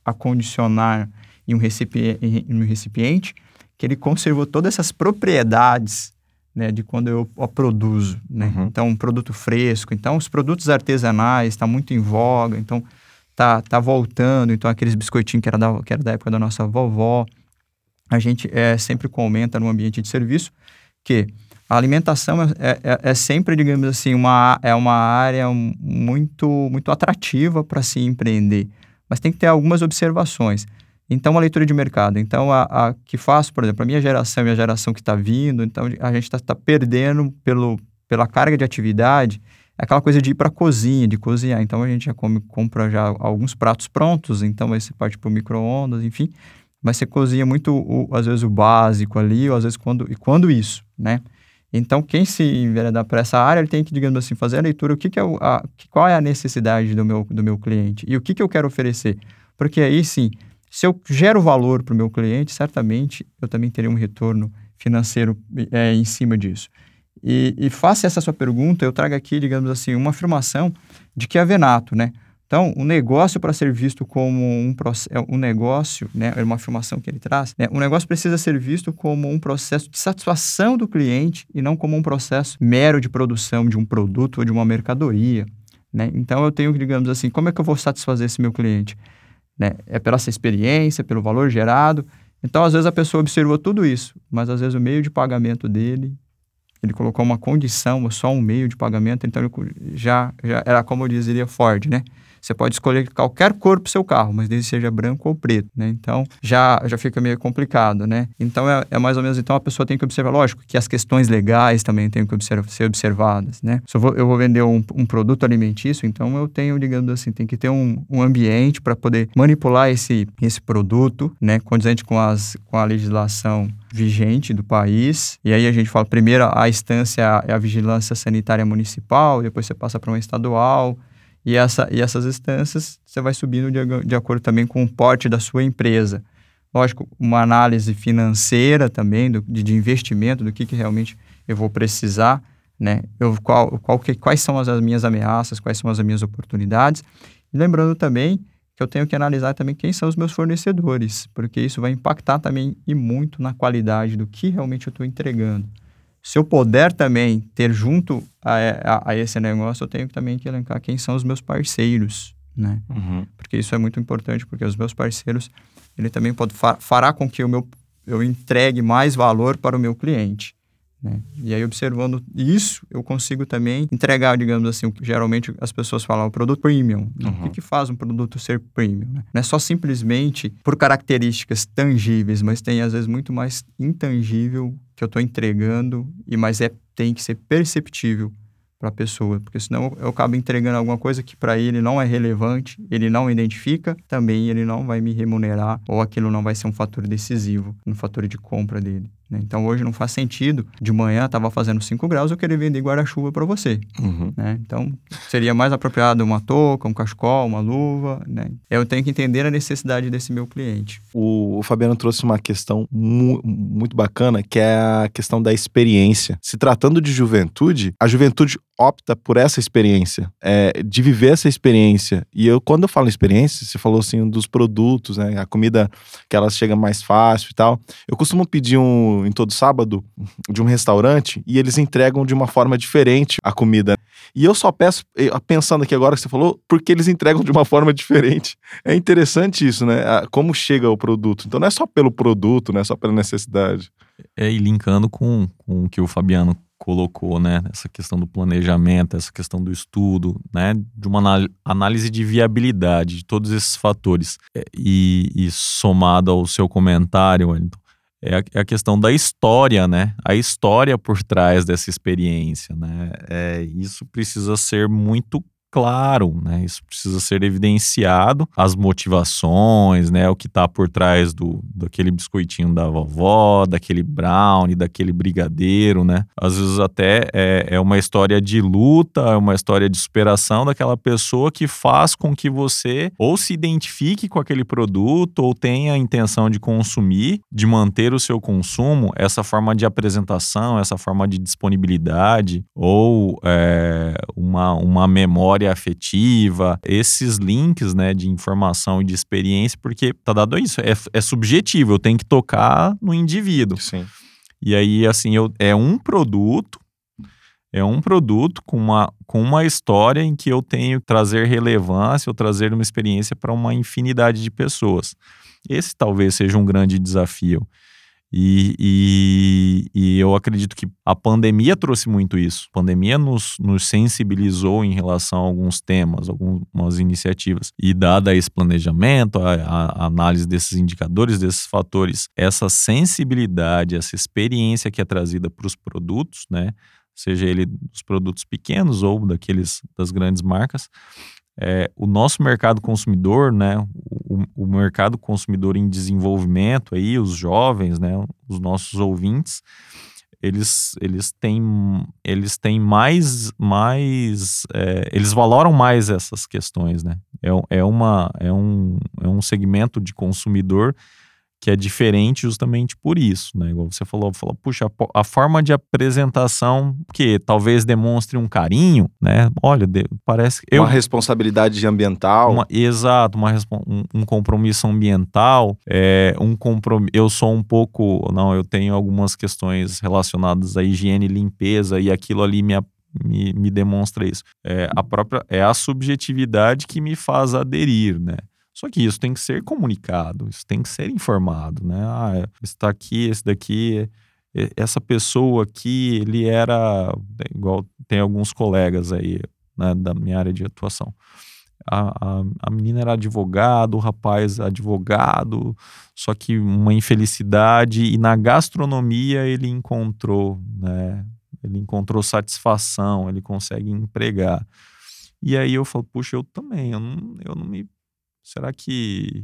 acondicionar em um, recipiente, em um recipiente, que ele conservou todas essas propriedades né, de quando eu produzo, né? Uhum. Então, um produto fresco. Então, os produtos artesanais estão tá muito em voga. Então, tá, tá voltando. Então, aqueles biscoitinhos que era da, que era da época da nossa vovó. A gente é, sempre comenta no ambiente de serviço que a alimentação é, é, é sempre, digamos assim, uma, é uma área muito, muito atrativa para se empreender. Mas tem que ter algumas observações. Então, a leitura de mercado. Então, a, a que faço, por exemplo, a minha geração e a geração que está vindo, então a gente está tá perdendo pelo, pela carga de atividade é aquela coisa de ir para a cozinha, de cozinhar. Então, a gente já come, compra já alguns pratos prontos, então aí você parte para o micro-ondas, enfim. Mas você cozinha muito, o, às vezes, o básico ali, ou às vezes, quando, e quando isso, né? Então, quem se enveredar para essa área, ele tem que, digamos assim, fazer a leitura, o que, que é o, a, qual é a necessidade do meu, do meu cliente e o que, que eu quero oferecer. Porque aí, sim, se eu gero valor para o meu cliente, certamente eu também terei um retorno financeiro é, em cima disso. E, e faça essa sua pergunta, eu trago aqui, digamos assim, uma afirmação de que é venato, né? Então, o um negócio para ser visto como um, é, um negócio, né, é uma afirmação que ele traz, né, um negócio precisa ser visto como um processo de satisfação do cliente e não como um processo mero de produção de um produto ou de uma mercadoria. Né? Então, eu tenho digamos assim, como é que eu vou satisfazer esse meu cliente? Né? É pela essa experiência, pelo valor gerado. Então, às vezes, a pessoa observou tudo isso, mas às vezes o meio de pagamento dele, ele colocou uma condição, só um meio de pagamento, então já, já era como dizeria Ford, né? Você pode escolher qualquer cor para o seu carro, mas desde seja branco ou preto, né? Então, já, já fica meio complicado, né? Então, é, é, mais ou menos, então a pessoa tem que observar, lógico, que as questões legais também têm que observar, ser observadas, né? Se eu vou, eu vou vender um, um, produto alimentício, então eu tenho, digamos assim, tem que ter um, um ambiente para poder manipular esse, esse produto, né? Condizente com, as, com a legislação vigente do país. E aí a gente fala, primeiro a instância é a vigilância sanitária municipal, depois você passa para uma estadual, E, essa, e essas instâncias você vai subindo de, de acordo também com o porte da sua empresa. Lógico, uma análise financeira também, do, de, de investimento, do que, que realmente eu vou precisar, né? Eu, qual, qual que, quais são as, as minhas ameaças, quais são as minhas oportunidades. E lembrando também que eu tenho que analisar também quem são os meus fornecedores, porque isso vai impactar também e muito na qualidade do que realmente eu estou entregando. Se eu puder também ter junto a, a, a, esse negócio, eu tenho também que elencar quem são os meus parceiros, né? Uhum. Porque isso é muito importante, porque os meus parceiros, ele também pode fará com que o meu, eu entregue mais valor para o meu cliente. Né? E aí, observando isso, eu consigo também entregar, digamos assim, geralmente as pessoas falam o produto premium. Né? Uhum. O que, que, faz um produto ser premium? Né? Não é só simplesmente por características tangíveis, mas tem às vezes muito mais intangível que eu estou entregando, e mas é, tem que ser perceptível para a pessoa, porque senão eu acabo entregando alguma coisa que para ele não é relevante, ele não identifica, também ele não vai me remunerar ou aquilo não vai ser um fator decisivo no fator de compra dele. Né? Então hoje não faz sentido. De manhã estava fazendo 5 graus, eu querer vender guarda-chuva para você. Uhum. Né? Então seria mais apropriado uma touca, um cachecol, uma luva. Né? Eu tenho que entender a necessidade desse meu cliente. O, o Fabiano trouxe uma questão mu muito bacana, que é a questão da experiência. Se tratando de juventude, a juventude opta por essa experiência, é, de viver essa experiência. E eu, quando eu falo experiência, você falou assim dos produtos, né? A comida que ela chega mais fácil e tal. Eu costumo pedir um em todo sábado de um restaurante e eles entregam de uma forma diferente a comida. E eu só peço, pensando aqui agora que você falou, porque eles entregam de uma forma diferente. É interessante isso, né? Como chega o produto. Então não é só pelo produto, não é só pela necessidade. É, e linkando com, com o que o Fabiano colocou, né? Essa questão do planejamento, essa questão do estudo, né? De uma análise de viabilidade de todos esses fatores. É, e, e somado ao seu comentário, Wellington, é a, é a, questão da história, né? A história por trás dessa experiência, né? É, isso precisa ser muito claro, né? Isso precisa ser evidenciado, as motivações, né? O que está por trás do daquele biscoitinho da vovó, daquele brownie, daquele brigadeiro, né? Às vezes até é, é uma história de luta, é uma história de superação daquela pessoa que faz com que você ou se identifique com aquele produto ou tenha a intenção de consumir, de manter o seu consumo, essa forma de apresentação, essa forma de disponibilidade ou é, uma, uma memória memória afetiva, esses links, né, de informação e de experiência, porque tá dado isso, é, é subjetivo, eu tenho que tocar no indivíduo. Sim. E aí, assim, eu, é um produto, é um produto com uma, com uma história em que eu tenho que trazer relevância ou trazer uma experiência para uma infinidade de pessoas. Esse talvez seja um grande desafio. E, e, e, eu acredito que a pandemia trouxe muito isso. A pandemia nos, nos sensibilizou em relação a alguns temas, algumas iniciativas. E dada esse planejamento, a, a análise desses indicadores, desses fatores, essa sensibilidade, essa experiência que é trazida para os produtos, né? Seja ele dos produtos pequenos ou daqueles das grandes marcas, é, o nosso mercado consumidor, né, o, o, mercado consumidor em desenvolvimento, aí, os jovens, né, os nossos ouvintes, eles, eles têm, eles têm mais, mais é, eles valoram mais essas questões, né? É, é, uma, é, um, é um segmento de consumidor que é diferente justamente por isso, né? Igual você falou, falou puxa, a, a forma de apresentação que talvez demonstre um carinho, né? Olha, de, parece que uma responsabilidade ambiental, uma, exato, uma um, um, compromisso ambiental, é, um compromisso. Eu sou um pouco, não, eu tenho algumas questões relacionadas à higiene e limpeza e aquilo ali me me, me demonstra isso. É a própria é a subjetividade que me faz aderir, né? Só que isso tem que ser comunicado, isso tem que ser informado, né? Ah, esse tá aqui, esse daqui, essa pessoa aqui, ele era igual tem alguns colegas aí né, da minha área de atuação. A, a, a, menina era advogado, o rapaz advogado, só que uma infelicidade e na gastronomia ele encontrou, né? Ele encontrou satisfação, ele consegue empregar. E aí eu falo, puxa, eu também, eu não, eu não me Será que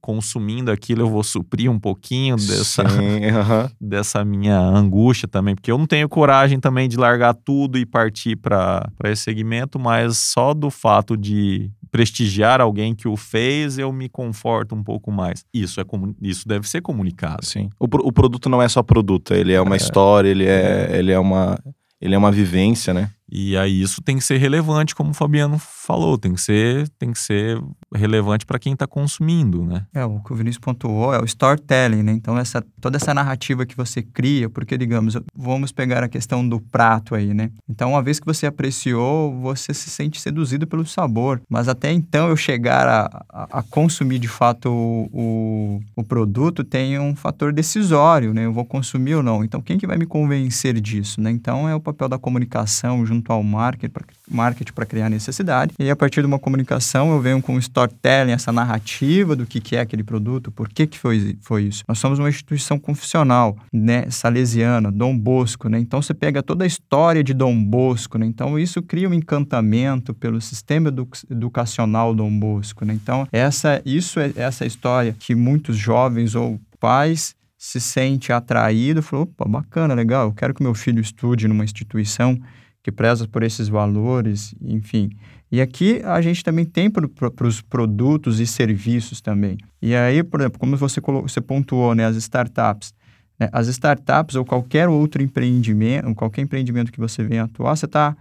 consumindo aquilo, eu vou suprir um pouquinho dessa, Sim, aham. *laughs* dessa minha angústia também, porque eu não tenho coragem também de largar tudo e partir para esse segmento, mas só do fato de prestigiar alguém que o fez, eu me conforto um pouco mais. Isso é isso deve ser comunicado. Sim. O, pro- o produto não é só produto, ele é uma história, ele é, ele é uma ele é uma vivência, né? E aí isso tem que ser relevante, como o Fabiano falou, tem que ser, tem que ser relevante para quem está consumindo, né? É, o que o Vinícius pontuou é o storytelling, né? Então, essa, toda essa narrativa que você cria, porque, digamos, vamos pegar a questão do prato aí, né? Então, uma vez que você apreciou, você se sente seduzido pelo sabor. Mas até então eu chegar a, a, a consumir de fato o, o, o produto tem um fator decisório, né? Eu vou consumir ou não. Então, quem que vai me convencer disso, né? Então, é o papel da comunicação junto ao marketing para criar necessidade. E a partir de uma comunicação, eu venho com o storytelling, essa narrativa do que, que é aquele produto, por que, que foi, foi isso. Nós somos uma instituição confessional, né, salesiana, Dom Bosco, né? Então você pega toda a história de Dom Bosco, né? Então isso cria um encantamento pelo sistema edu educacional Dom Bosco, né? Então essa isso é essa história que muitos jovens ou pais se sente atraído, falou, opa, bacana, legal, eu quero que meu filho estude numa instituição que preza por esses valores, enfim. E aqui a gente também tem para pro, os produtos e serviços também. E aí, por exemplo, como você, colocou, você pontuou, né, as startups. Né, as startups ou qualquer outro empreendimento, qualquer empreendimento que você venha atuar, você está...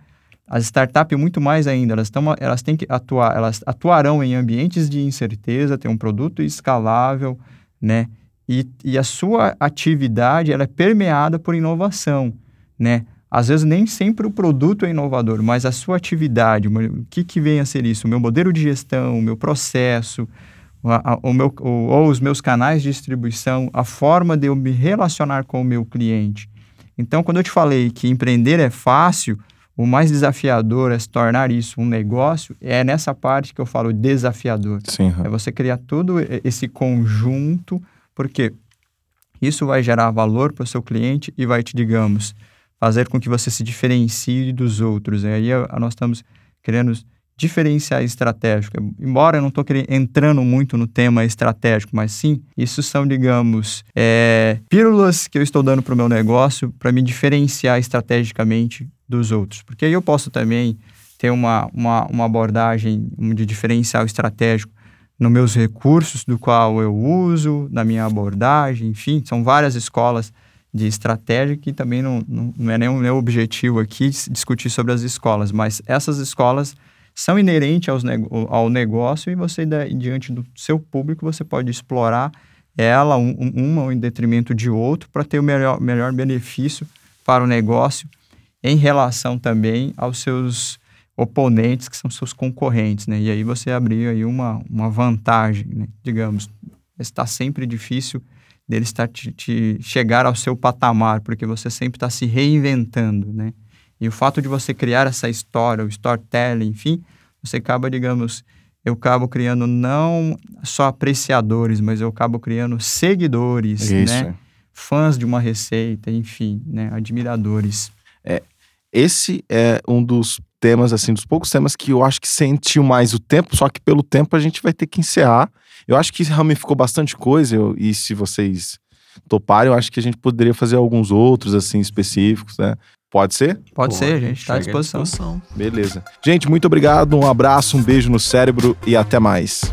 As startups, muito mais ainda, elas, tão, elas têm que atuar, elas atuarão em ambientes de incerteza, ter um produto escalável, né? E, e a sua atividade, ela é permeada por inovação, né? Às vezes nem sempre o produto é inovador, mas a sua atividade, o que, que vem a ser isso? O meu modelo de gestão, o meu processo, a, a, o meu, o, ou os meus canais de distribuição, a forma de eu me relacionar com o meu cliente. Então, quando eu te falei que empreender é fácil, o mais desafiador é se tornar isso um negócio, é nessa parte que eu falo desafiador. Sim. É você criar todo esse conjunto, porque isso vai gerar valor para o seu cliente e vai te, digamos, fazer com que você se diferencie dos outros. E aí nós estamos querendo diferenciar estratégico. Embora eu não estou entrando muito no tema estratégico, mas sim, isso são, digamos, é, pílulas que eu estou dando para o meu negócio para me diferenciar estrategicamente dos outros. Porque aí eu posso também ter uma, uma, uma abordagem de diferencial estratégico nos meus recursos do qual eu uso, na minha abordagem, enfim, são várias escolas de estratégia que também não, não, não é nenhum meu objetivo aqui discutir sobre as escolas, mas essas escolas são inerentes aos ao negócio e você, diante do seu público, você pode explorar ela, um, uma em detrimento de outro, para ter o melhor, melhor benefício para o negócio em relação também aos seus oponentes, que são seus concorrentes, né? E aí você abrir aí uma, uma vantagem, né? Digamos, está sempre difícil dele estar te, te chegar ao seu patamar, porque você sempre está se reinventando, né? E o fato de você criar essa história, o storytelling, enfim, você acaba, digamos, eu acabo criando não só apreciadores, mas eu acabo criando seguidores, Isso. né? Fãs de uma receita, enfim, né? Admiradores. É, esse é um dos temas, assim, dos poucos temas que eu acho que sentiu mais o tempo, só que pelo tempo a gente vai ter que encerrar. Eu acho que ramificou bastante coisa, eu, e se vocês toparem, eu acho que a gente poderia fazer alguns outros, assim, específicos, né? Pode ser? Pode, ser, a gente está à chega disposição. Beleza. Gente, muito obrigado, um abraço, um beijo no cérebro e até mais.